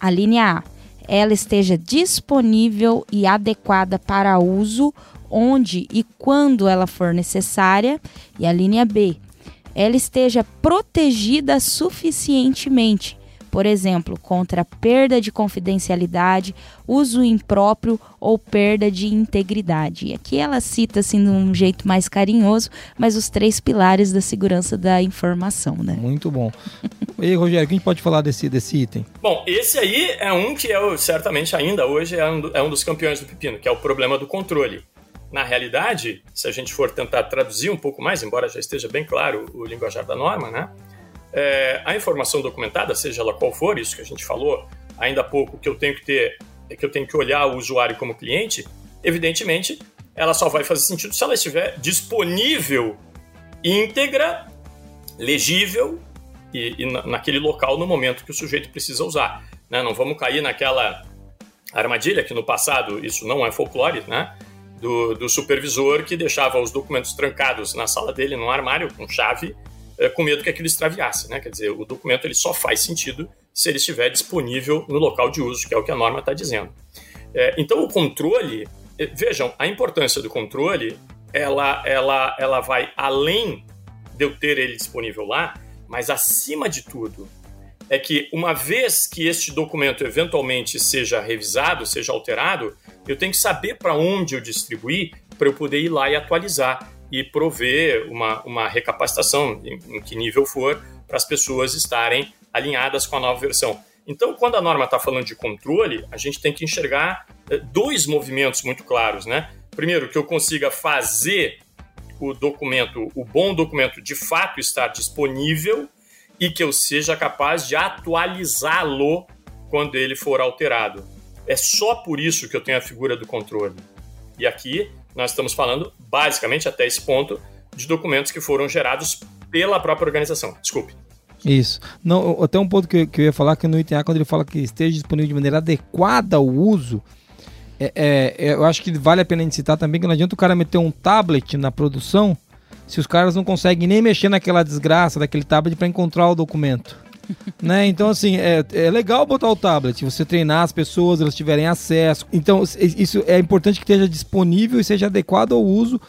S3: a linha A ela esteja disponível e adequada para uso onde e quando ela for necessária, e a linha B, ela esteja protegida suficientemente, por exemplo, contra perda de confidencialidade, uso impróprio ou perda de integridade. E aqui ela cita assim de um jeito mais carinhoso, mas os três pilares da segurança da informação, né?
S1: Muito bom. e aí, Rogério, o que a gente pode falar desse, desse item?
S4: Bom, esse aí é um que é certamente ainda hoje é um, é um dos campeões do pepino, que é o problema do controle. Na realidade, se a gente for tentar traduzir um pouco mais, embora já esteja bem claro o linguajar da norma, né? É, a informação documentada, seja ela qual for, isso que a gente falou ainda há pouco, que eu tenho que ter, que eu tenho que olhar o usuário como cliente, evidentemente, ela só vai fazer sentido se ela estiver disponível, íntegra, legível e, e naquele local no momento que o sujeito precisa usar. Né? Não vamos cair naquela armadilha que no passado isso não é folclore, né? Do, do supervisor que deixava os documentos trancados na sala dele, num armário com chave com medo que aquilo extraviasse, né? Quer dizer, o documento ele só faz sentido se ele estiver disponível no local de uso, que é o que a norma está dizendo. É, então, o controle, é, vejam, a importância do controle, ela, ela, ela vai além de eu ter ele disponível lá, mas acima de tudo, é que uma vez que este documento eventualmente seja revisado, seja alterado, eu tenho que saber para onde eu distribuir para eu poder ir lá e atualizar e prover uma, uma recapacitação, em, em que nível for, para as pessoas estarem alinhadas com a nova versão. Então, quando a norma está falando de controle, a gente tem que enxergar eh, dois movimentos muito claros, né? Primeiro, que eu consiga fazer o documento, o bom documento, de fato estar disponível e que eu seja capaz de atualizá-lo quando ele for alterado. é só por isso que eu tenho a figura do controle. E aqui nós estamos falando, basicamente, até esse ponto, de documentos que foram gerados pela própria organização. Desculpe.
S1: Isso. Não, até um ponto que eu, que eu ia falar que no item A, quando ele fala que esteja disponível de maneira adequada ao uso, é, é, é, eu acho que vale a pena a gente citar também que não adianta o cara meter um tablet na produção se os caras não conseguem nem mexer naquela desgraça daquele tablet para encontrar o documento. [laughs] né? Então, assim, é, é legal botar o tablet, você treinar as pessoas, elas tiverem acesso. Então, isso é importante que esteja disponível e seja adequado ao uso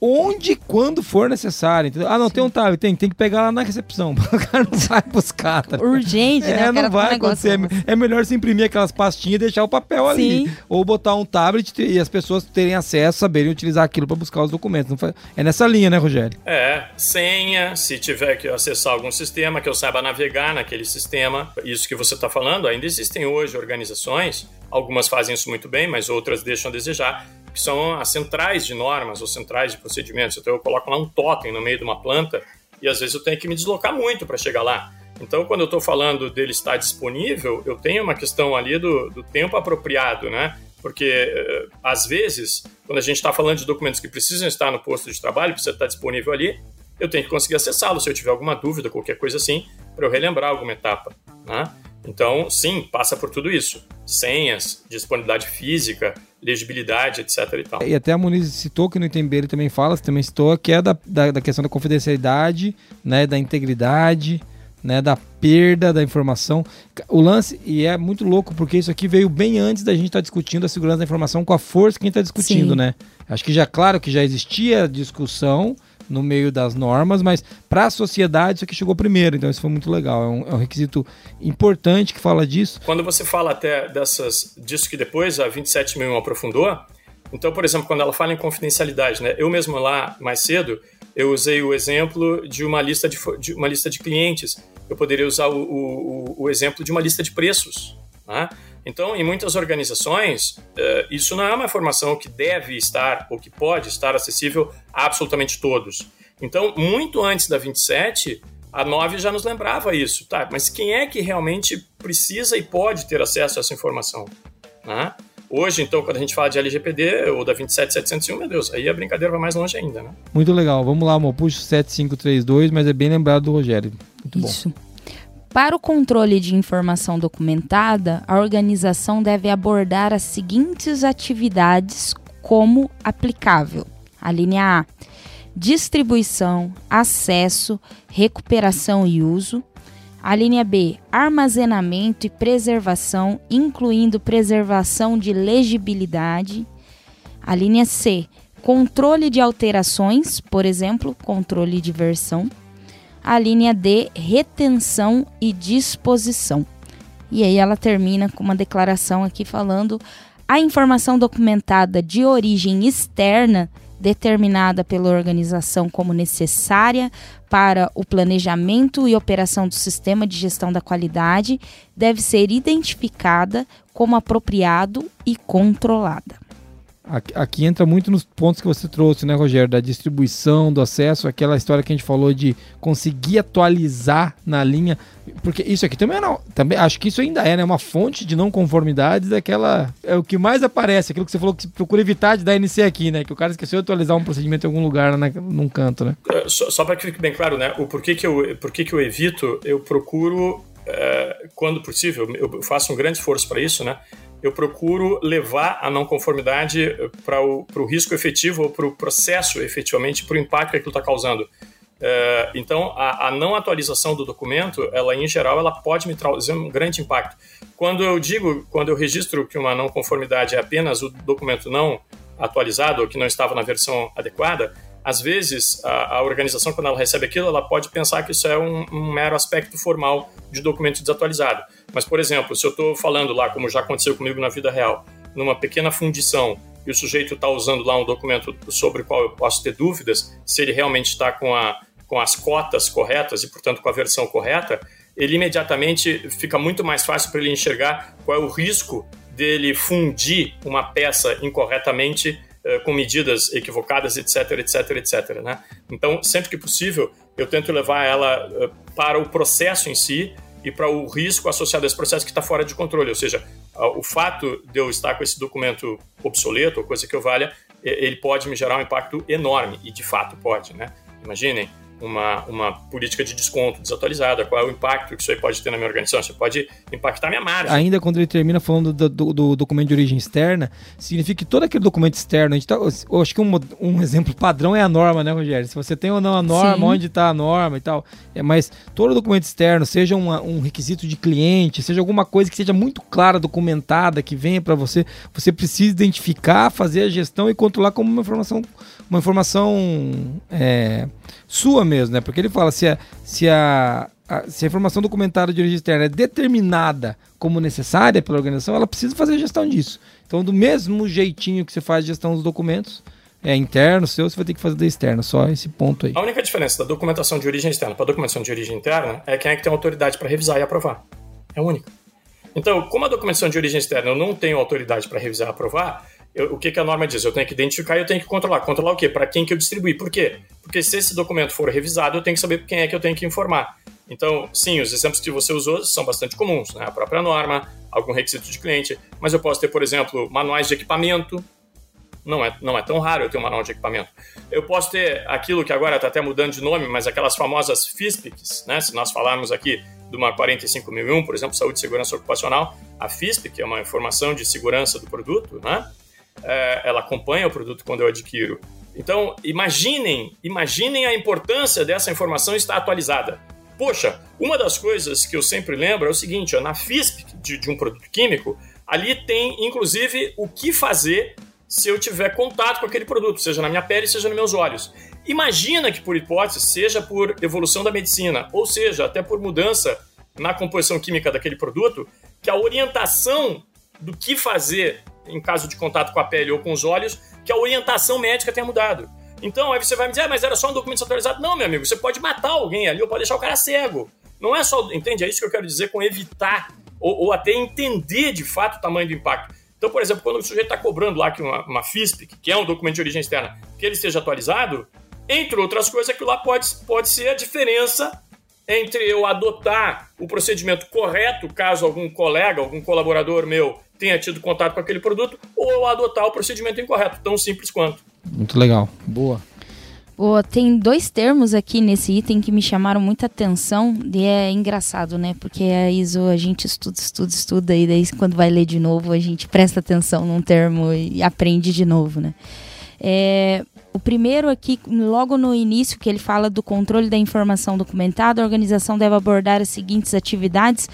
S1: onde e quando for necessário. Entendeu? Ah, não, Sim. tem um tablet, tem, tem que pegar lá na recepção. [laughs] O cara não vai buscar. Tá?
S3: Urgente, né?
S1: É, não vai acontecer. É, é melhor se imprimir aquelas pastinhas e deixar o papel ali. Ou botar um tablet e as pessoas terem acesso, saberem utilizar aquilo para buscar os documentos. Faz... É nessa linha, né, Rogério?
S4: É, senha, se tiver que acessar algum sistema, que eu saiba navegar naquele sistema. Isso que você está falando, ainda existem hoje organizações, algumas fazem isso muito bem, mas outras deixam a desejar, que são as centrais de normas ou centrais de procedimentos. Então eu coloco lá um totem no meio de uma planta e às vezes eu tenho que me deslocar muito para chegar lá. Então, quando eu estou falando dele estar disponível, eu tenho uma questão ali do, do tempo apropriado, né? Porque, eh, às vezes, quando a gente está falando de documentos que precisam estar no posto de trabalho, precisa estar disponível ali, eu tenho que conseguir acessá-lo se eu tiver alguma dúvida, qualquer coisa assim, para eu relembrar alguma etapa, né? Então, sim, passa por tudo isso. Senhas, disponibilidade física, legibilidade, etc. E, tal.
S1: e até a Muniz citou que no item B ele também fala, você também citou, que é da, da, da, questão da confidencialidade, né, da integridade, né, da perda da informação. O lance, e é muito louco, porque isso aqui veio bem antes da gente estar tá discutindo a segurança da informação com a força que a gente está discutindo, Sim. né? Acho que já, claro que já existia discussão, no meio das normas, mas para a sociedade isso aqui chegou primeiro, então isso foi muito legal. É um, é um, requisito importante que fala disso.
S4: Quando você fala até dessas, disso que depois a 27.000 aprofundou, então, por exemplo, quando ela fala em confidencialidade, né, eu mesmo lá mais cedo, eu usei o exemplo de uma lista de, de uma lista de clientes. Eu poderia usar o, o, o exemplo de uma lista de preços. Né? Então, em muitas organizações, eh, isso não é uma informação que deve estar ou que pode estar acessível a absolutamente todos. Então, muito antes da 27, a 9 já nos lembrava isso. Tá, mas quem é que realmente precisa e pode ter acesso a essa informação? Né? Hoje, então, quando a gente fala de LGPD ou da 27701, meu Deus, aí a brincadeira vai mais longe ainda, né?
S1: Muito legal. Vamos lá, amor. Puxa o 7532, mas é bem lembrado do Rogério. Muito
S3: Isso. bom. Para o controle de informação documentada, a organização deve abordar as seguintes atividades como aplicável. A linha A: distribuição, acesso, recuperação e uso. A linha B: armazenamento e preservação, incluindo preservação de legibilidade. A linha C: controle de alterações, por exemplo, controle de versão a linha D, retenção e disposição. E aí ela termina com uma declaração aqui falando a informação documentada de origem externa determinada pela organização como necessária para o planejamento e operação do sistema de gestão da qualidade deve ser identificada como apropriado e controlada.
S1: Aqui, entra muito nos pontos que você trouxe, né, Rogério? Da distribuição, do acesso, aquela história que a gente falou de conseguir atualizar na linha. Porque isso aqui também não. Também, acho que isso ainda é, né? Uma fonte de não conformidades daquela. É o que mais aparece, aquilo que você falou que procura evitar de dar NC aqui, né? Que o cara esqueceu de atualizar um procedimento em algum lugar, né, num canto, né?
S4: É, só, só para que fique bem claro, né? O porquê que eu, porquê que eu evito, eu procuro, é, quando possível, eu faço um grande esforço para isso, né? Eu procuro levar a não conformidade para o, o risco efetivo ou para o processo efetivamente, para o impacto que aquilo está causando. É, então, a, a, não atualização do documento, ela em geral, ela pode me trazer um grande impacto. Quando eu digo, quando eu registro que uma não conformidade é apenas o documento não atualizado ou que não estava na versão adequada, às vezes a, a organização, quando ela recebe aquilo, ela pode pensar que isso é um, um mero aspecto formal de documento desatualizado. Mas, por exemplo, se eu estou falando lá, como já aconteceu comigo na vida real, numa pequena fundição e o sujeito está usando lá um documento sobre o qual eu posso ter dúvidas, se ele realmente está com, a, com as cotas corretas e, portanto, com a versão correta, ele imediatamente fica muito mais fácil para ele enxergar qual é o risco dele fundir uma peça incorretamente com medidas equivocadas, etc, etc, etc. Né? Então, sempre que possível, eu tento levar ela eh, para o processo em si e para o risco associado a esse processo que está fora de controle, ou seja, o fato de eu estar com esse documento obsoleto, ou coisa que eu valha, ele pode me gerar um impacto enorme, e de fato pode, né? Imaginem, uma, uma política de desconto desatualizada, qual é o impacto que isso aí pode ter na minha organização, isso pode impactar minha margem.
S1: Ainda quando ele termina falando do, do, do documento de origem externa, significa que todo aquele documento externo, a gente tá, eu acho que um, um exemplo padrão é a norma, né, Rogério? Se você tem ou não a norma, Sim. onde está a norma e tal, é, mas todo documento externo, seja uma, um requisito de cliente, seja alguma coisa que seja muito clara, documentada, que venha para você, você precisa identificar, fazer a gestão e controlar como uma informação, uma informação é, sua mesmo, né? Porque ele fala se a, se a, a, se a informação documentada de origem externa é determinada como necessária pela organização, ela precisa fazer gestão disso. Então, do mesmo jeitinho que você faz gestão dos documentos, é interno seu, você vai ter que fazer da externa, só esse ponto aí.
S4: A única diferença da documentação de origem externa para a documentação de origem interna é quem é que tem autoridade para revisar e aprovar. É único. Então, como a documentação de origem externa eu não tenho autoridade para revisar e aprovar, eu, o que, que a norma diz? Eu tenho que identificar e eu tenho que controlar. Controlar o quê? Para quem que eu distribuí. Por quê? Porque se esse documento for revisado, eu tenho que saber quem é que eu tenho que informar. Então, sim, os exemplos que você usou são bastante comuns, né? A própria norma, algum requisito de cliente, mas eu posso ter, por exemplo, manuais de equipamento. Não é, não é tão raro eu ter um manual de equipamento. Eu posso ter aquilo que agora está até mudando de nome, mas aquelas famosas FISPICs, né? Se nós falarmos aqui de uma 45001, por exemplo, saúde e segurança ocupacional, a FISP, que é uma informação de segurança do produto, né? É, ela acompanha o produto quando eu adquiro. Então, imaginem, imaginem a importância dessa informação estar atualizada. Poxa, uma das coisas que eu sempre lembro é o seguinte: ó, na FISP de, de um produto químico, ali tem inclusive o que fazer se eu tiver contato com aquele produto, seja na minha pele, seja nos meus olhos. Imagina que, por hipótese, seja por evolução da medicina, ou seja, até por mudança na composição química daquele produto, que a orientação do que fazer em caso de contato com a pele ou com os olhos, que a orientação médica tenha mudado. Então, aí você vai me dizer, ah, mas era só um documento atualizado. Não, meu amigo, você pode matar alguém ali ou pode deixar o cara cego. Não é só, entende? É isso que eu quero dizer com evitar ou, ou até entender de fato o tamanho do impacto. Então, por exemplo, quando o sujeito está cobrando lá que uma, uma FISP, que é um documento de origem externa, que ele esteja atualizado, entre outras coisas, aquilo lá pode, pode ser a diferença entre eu adotar o procedimento correto, caso algum colega, algum colaborador meu tenha tido contato com aquele produto ou adotar o procedimento incorreto, tão simples quanto.
S1: Muito legal, boa.
S3: Oh, tem dois termos aqui nesse item que me chamaram muita atenção e é engraçado, né? Porque a ISO a gente estuda, estuda, estuda e daí quando vai ler de novo a gente presta atenção num termo e aprende de novo, né? É, o primeiro aqui, logo no início, que ele fala do controle da informação documentada, a organização deve abordar as seguintes atividades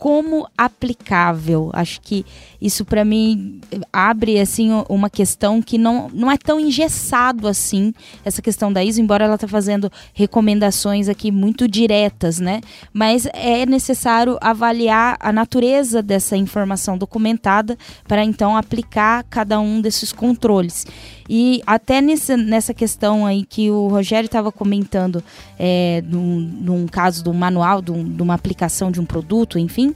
S3: como aplicável. Acho que isso para mim abre assim uma questão que não, não é tão engessado assim essa questão da ISO, embora ela tá fazendo recomendações aqui muito diretas, né? Mas é necessário avaliar a natureza dessa informação documentada para então aplicar cada um desses controles. E até nessa, nessa questão aí que o Rogério estava comentando, é, num, num caso do manual, de uma aplicação de um produto, enfim,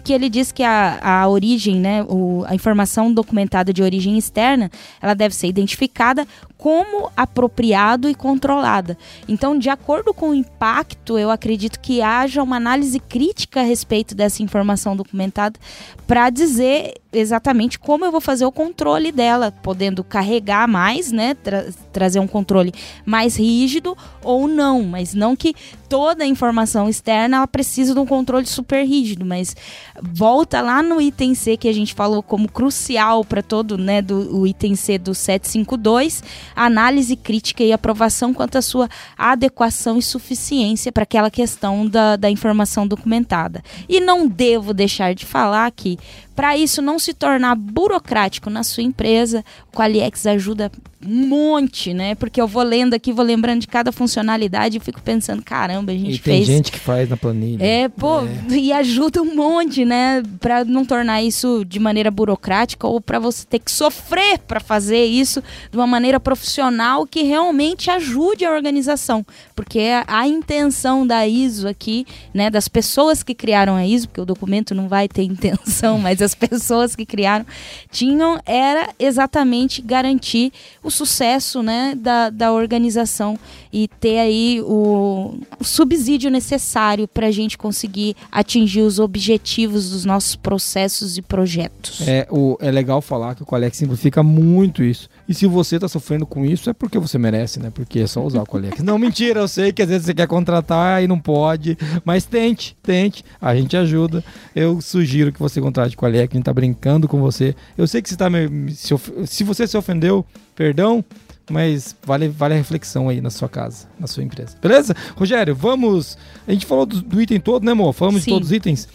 S3: que ele diz que a, a origem, né, o, a informação documentada de origem externa, ela deve ser identificada como apropriado e controlada. Então, de acordo com o impacto, eu acredito que haja uma análise crítica a respeito dessa informação documentada para dizer exatamente como eu vou fazer o controle dela, podendo carregar mais, né, tra trazer um controle mais rígido ou não, mas não que toda a informação externa ela precisa de um controle super rígido, mas volta lá no item C que a gente falou como crucial para todo, né, do o item C do 752, análise crítica e aprovação quanto à sua adequação e suficiência para aquela questão da, da informação documentada. E não devo deixar de falar que, para isso não se tornar burocrático na sua empresa, o Qualiex ajuda um monte, né? Porque eu vou lendo aqui, vou lembrando de cada funcionalidade e fico pensando, caramba, a gente
S1: e
S3: tem
S1: fez... gente que faz na planilha.
S3: É, pô, é. e ajuda um monte, né? Para não tornar isso de maneira burocrática ou para você ter que sofrer para fazer isso de uma maneira profissional que realmente ajude a organização, porque a intenção da ISO aqui, né, das pessoas que criaram a ISO, porque o documento não vai ter intenção, [laughs] mas as das [laughs] pessoas que criaram tinham era exatamente garantir o sucesso né, da, da organização e ter aí o, o subsídio necessário para a gente conseguir atingir os objetivos dos nossos processos e projetos.
S1: É, o, é legal falar que o Colex simplifica muito isso. E se você está sofrendo com isso, é porque você merece, né? Porque é só usar o Colex. não, mentira, eu sei que às vezes você quer contratar e não pode, mas tente, tente. A gente ajuda. Eu sugiro que você contrate o Colex, a gente tá brincando com você. Eu sei que você tá me, se, se você se ofendeu, perdão, mas vale, vale a reflexão aí na sua casa, na sua empresa. Beleza? Rogério, vamos. A gente falou do, do item todo, né, amor? Falamos Sim. de todos os itens.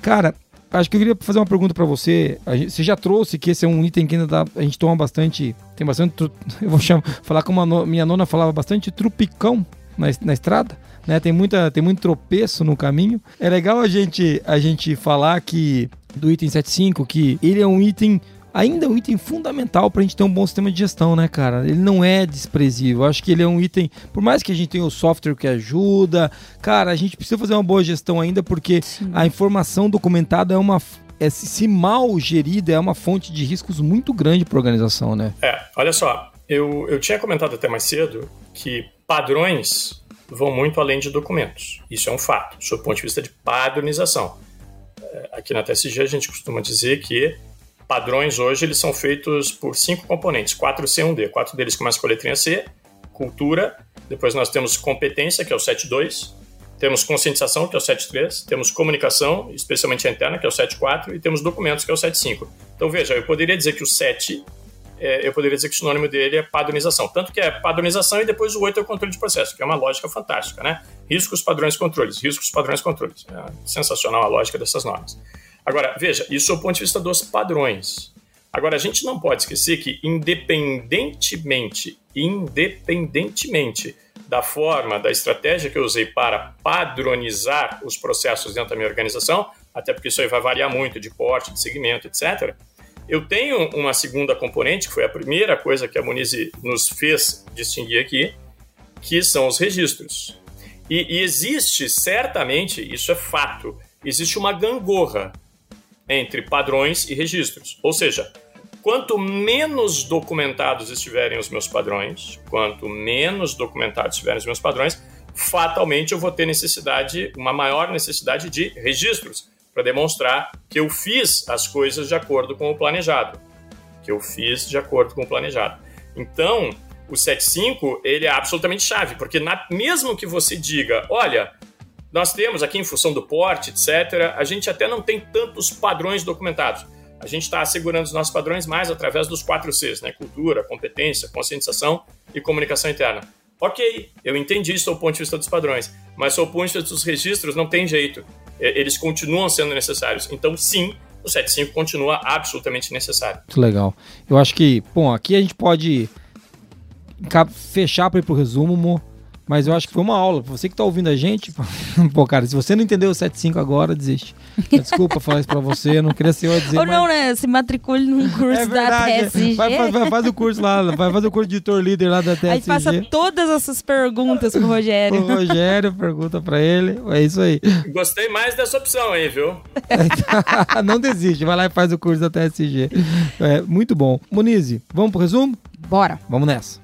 S1: Cara, acho que eu queria fazer uma pergunta para você. Você já trouxe que esse é um item que ainda dá, a gente toma bastante. Tem bastante. [laughs] Eu vou chamar, falar como a minha nona falava, bastante trupicão na, na estrada. Né? Tem, muita, tem muito tropeço no caminho. É legal a gente, a gente falar que do item 75 que ele é um item ainda é um item fundamental para a gente ter um bom sistema de gestão, né, cara? Ele não é desprezível. Eu acho que ele é um item, por mais que a gente tenha o software que ajuda, cara, a gente precisa fazer uma boa gestão ainda porque Sim. a informação documentada é uma é, se mal gerida, é uma fonte de riscos muito grande para a organização, né?
S4: É, olha só, eu, eu tinha comentado até mais cedo que padrões vão muito além de documentos. Isso é um fato, sob o ponto de vista de padronização. É, aqui na TSG a gente costuma dizer que padrões hoje eles são feitos por cinco componentes, 4C, 1D. Quatro deles começam com a letrinha C, cultura, depois nós temos competência, que é o 7.2, temos conscientização, que é o 7.3, temos comunicação, especialmente a interna, que é o 7.4, e temos documentos, que é o 7.5. Então veja, eu poderia dizer que o 7, é, eu poderia dizer que o sinônimo dele é padronização, tanto que é padronização e depois o 8 é o controle de processo, que é uma lógica fantástica, né? Riscos, padrões, controles, riscos, padrões, controles. É sensacional a lógica dessas normas. Agora, veja, isso é o ponto de vista dos padrões. Agora, a gente não pode esquecer que, independentemente, independentemente da forma, da estratégia que eu usei para padronizar os processos dentro da minha organização, até porque isso aí vai variar muito de porte, de segmento, etc. Eu tenho uma segunda componente, que foi a primeira coisa que a Muniz nos fez distinguir aqui, que são os registros. E, e existe, certamente, isso é fato, existe uma gangorra entre padrões e registros. Ou seja, quanto menos documentados estiverem os meus padrões, quanto menos documentados estiverem os meus padrões, fatalmente eu vou ter necessidade, uma maior necessidade de registros para demonstrar que eu fiz as coisas de acordo com o planejado, que eu fiz de acordo com o planejado. Então, o 75 ele é absolutamente chave, porque na, mesmo que você diga, olha, nós temos aqui, em função do porte, etc., a gente até não tem tantos padrões documentados. A gente está assegurando os nossos padrões mais através dos quatro Cs, né? Cultura, competência, conscientização e comunicação interna. Ok, eu entendi isso do ponto de vista dos padrões, mas do ponto de vista dos registros não tem jeito. Eles continuam sendo necessários. Então, sim, o 75 continua absolutamente necessário.
S1: Muito legal. Eu acho que, bom, aqui a gente pode fechar para ir para o resumo, Mo. Mas eu acho que foi uma aula. Você que tá ouvindo a gente, pô, [laughs] cara, se você não entendeu o 75 agora, desiste. [laughs] Desculpa falar isso pra você, não queria ser eu a dizer.
S3: Ou não, né? Se matricule num curso é da TSG.
S1: Vai, vai, vai, faz o curso lá, vai fazer o curso de editor líder lá da TSG. Aí
S3: faça todas essas perguntas pro Rogério.
S1: o Rogério, pergunta pra ele. É isso aí.
S4: Gostei mais dessa opção aí, viu? [laughs]
S1: não desiste, vai lá e faz o curso da TSG. É, muito bom. Monize, vamos pro resumo?
S3: Bora.
S1: Vamos nessa.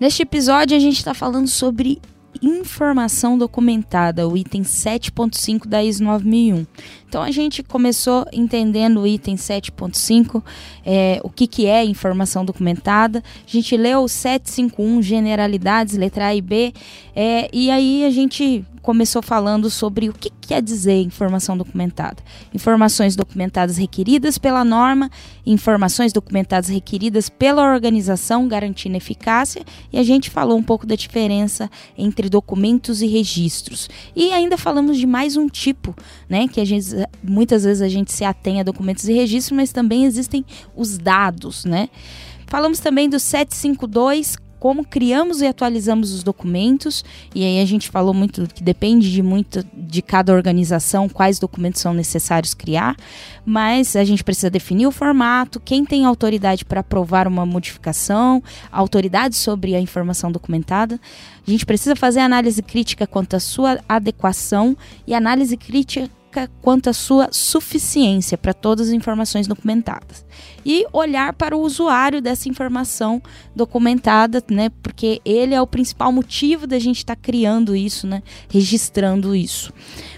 S3: Neste episódio, a gente está falando sobre informação documentada, o item 7.5 da ISO 9001. Então a gente começou entendendo o item 7.5, é, o que, que é informação documentada. A gente leu o 751, generalidades, letra A e B, é, e aí a gente começou falando sobre o que quer dizer informação documentada. Informações documentadas requeridas pela norma, informações documentadas requeridas pela organização, garantindo eficácia, e a gente falou um pouco da diferença entre documentos e registros. E ainda falamos de mais um tipo, né, que a gente muitas vezes a gente se atém a documentos e registros, mas também existem os dados, né? Falamos também do 752 como criamos e atualizamos os documentos, e aí a gente falou muito que depende de muito de cada organização quais documentos são necessários criar, mas a gente precisa definir o formato, quem tem autoridade para aprovar uma modificação, autoridade sobre a informação documentada. A gente precisa fazer análise crítica quanto à sua adequação e análise crítica quanto à sua suficiência para todas as informações documentadas. E olhar para o usuário dessa informação documentada, né? Porque ele é o principal motivo da gente estar tá criando isso, né? Registrando isso.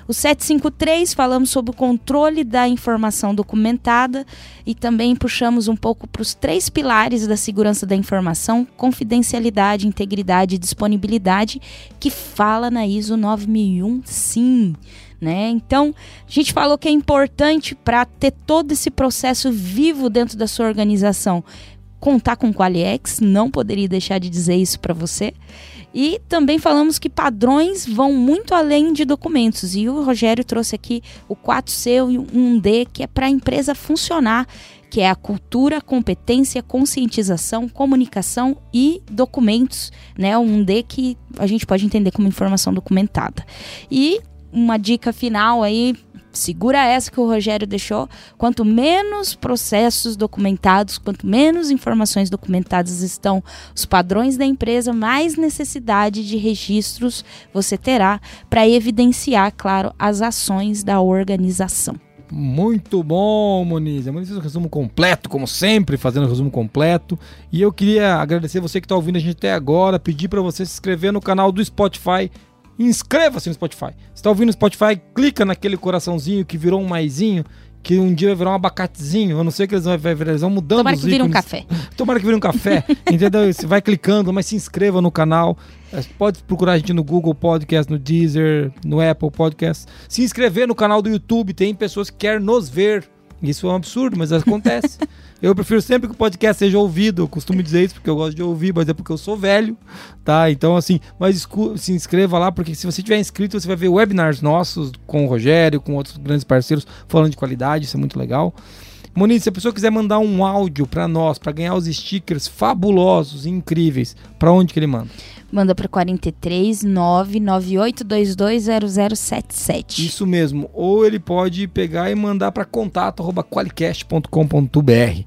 S3: O 753 falamos sobre o controle da informação documentada e também puxamos um pouco para os três pilares da segurança da informação: confidencialidade, integridade e disponibilidade, que fala na ISO 9001 sim né? Então, a gente falou que é importante para ter todo esse processo vivo dentro da sua organização, contar com o Qualiex, não poderia deixar de dizer isso para você. E também falamos que padrões vão muito além de documentos. E o Rogério trouxe aqui o 4C e o 1D, que é para a empresa funcionar, que é a cultura, competência, conscientização, comunicação e documentos, né? O 1D que a gente pode entender como informação documentada. E uma dica final aí, segura essa que o Rogério deixou. Quanto menos processos documentados, quanto menos informações documentadas estão os padrões da empresa, mais necessidade de registros você terá para evidenciar, claro, as ações da organização.
S1: Muito bom, Moniz. A Moniz fez um resumo completo, como sempre, fazendo um resumo completo. E eu queria agradecer você que está ouvindo a gente até agora, pedir para você se inscrever no canal do Spotify inscreva-se no Spotify. Se tá ouvindo no Spotify, clica naquele coraçãozinho que virou um maisinho, que um dia vai virar um abacatezinho. Eu não sei o que eles vão, eles vão mudando [laughs]
S3: Tomara que vire um café.
S1: Tomara que vire um café, entendeu? Você vai clicando, mas se inscreva no canal. É, pode procurar a gente no Google Podcast, no Deezer, no Apple Podcast. Se inscrever no canal do YouTube. Tem pessoas que querem nos ver. Isso é um absurdo, mas acontece. [laughs] Eu prefiro sempre que o podcast seja ouvido. Eu costumo dizer isso porque eu gosto de ouvir, mas é porque eu sou velho, tá? Então, assim, mas se inscreva lá, porque se você tiver inscrito, você vai ver webinars nossos com o Rogério, com outros grandes parceiros, falando de qualidade, isso é muito legal. Moniz, se a pessoa quiser mandar um áudio para nós, para ganhar os stickers fabulosos, incríveis, para onde que ele manda?
S3: Manda para 43 998220077.
S1: Isso mesmo. Ou ele pode pegar e mandar para contato@qualicast.com.br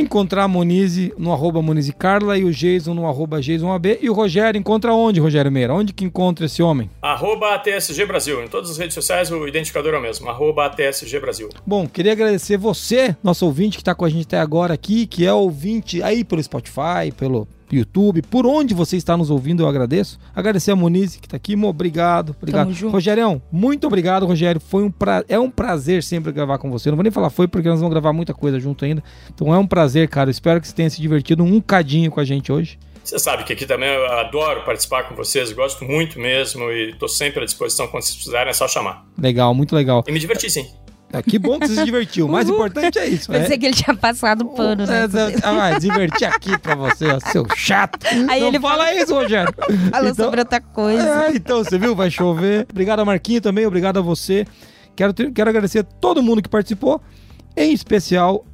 S1: encontrar a Monize no arroba Monize Carla e o Jason no arroba JasonAB. E o Rogério encontra onde, Rogério Meira? Onde que encontra esse homem?
S4: Arroba ATSG Brasil. Em todas as redes sociais o identificador é o mesmo. Arroba ATSG Brasil.
S1: Bom, queria agradecer você, nosso ouvinte que está com a gente até agora aqui, que é ouvinte aí pelo Spotify, pelo YouTube, por onde você está nos ouvindo, eu agradeço. Agradecer a Monize que está aqui, obrigado. Obrigado. Rogério, muito obrigado, Rogério. Foi um pra... É um prazer sempre gravar com você. Não vou nem falar foi, porque nós vamos gravar muita coisa junto ainda. Então é um prazer, cara. Eu espero que você tenha se divertido um cadinho com a gente hoje.
S4: Você sabe que aqui também eu adoro participar com vocês, gosto muito mesmo e estou sempre à disposição quando vocês precisarem, é só chamar.
S1: Legal, muito legal.
S4: E me diverti sim.
S1: É, que bom que você se divertiu. O mais [laughs] importante é isso.
S3: Pensei
S1: é.
S3: que ele tinha passado pano, né?
S1: É, ah, divertir aqui pra você, ó, seu chato. [laughs]
S3: Aí
S1: Não
S3: ele
S1: fala
S3: fala...
S1: isso, Rogério. [laughs]
S3: Falou então, sobre outra coisa.
S1: É, então, você viu? Vai chover. Obrigado a Marquinho também, obrigado a você. Quero, ter, quero agradecer a todo mundo que participou, em especial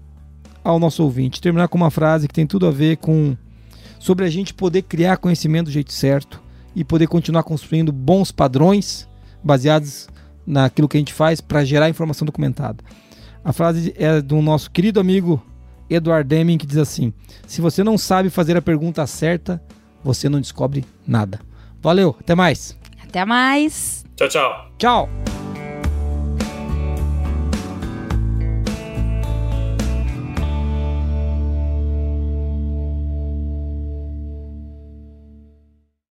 S1: ao nosso ouvinte. Terminar com uma frase que tem tudo a ver com sobre a gente poder criar conhecimento do jeito certo e poder continuar construindo bons padrões baseados naquilo que a gente faz para gerar informação documentada. A frase é do nosso querido amigo Edward Deming que diz assim: Se você não sabe fazer a pergunta certa, você não descobre nada. Valeu, até mais.
S3: Até mais.
S4: Tchau, tchau.
S1: Tchau.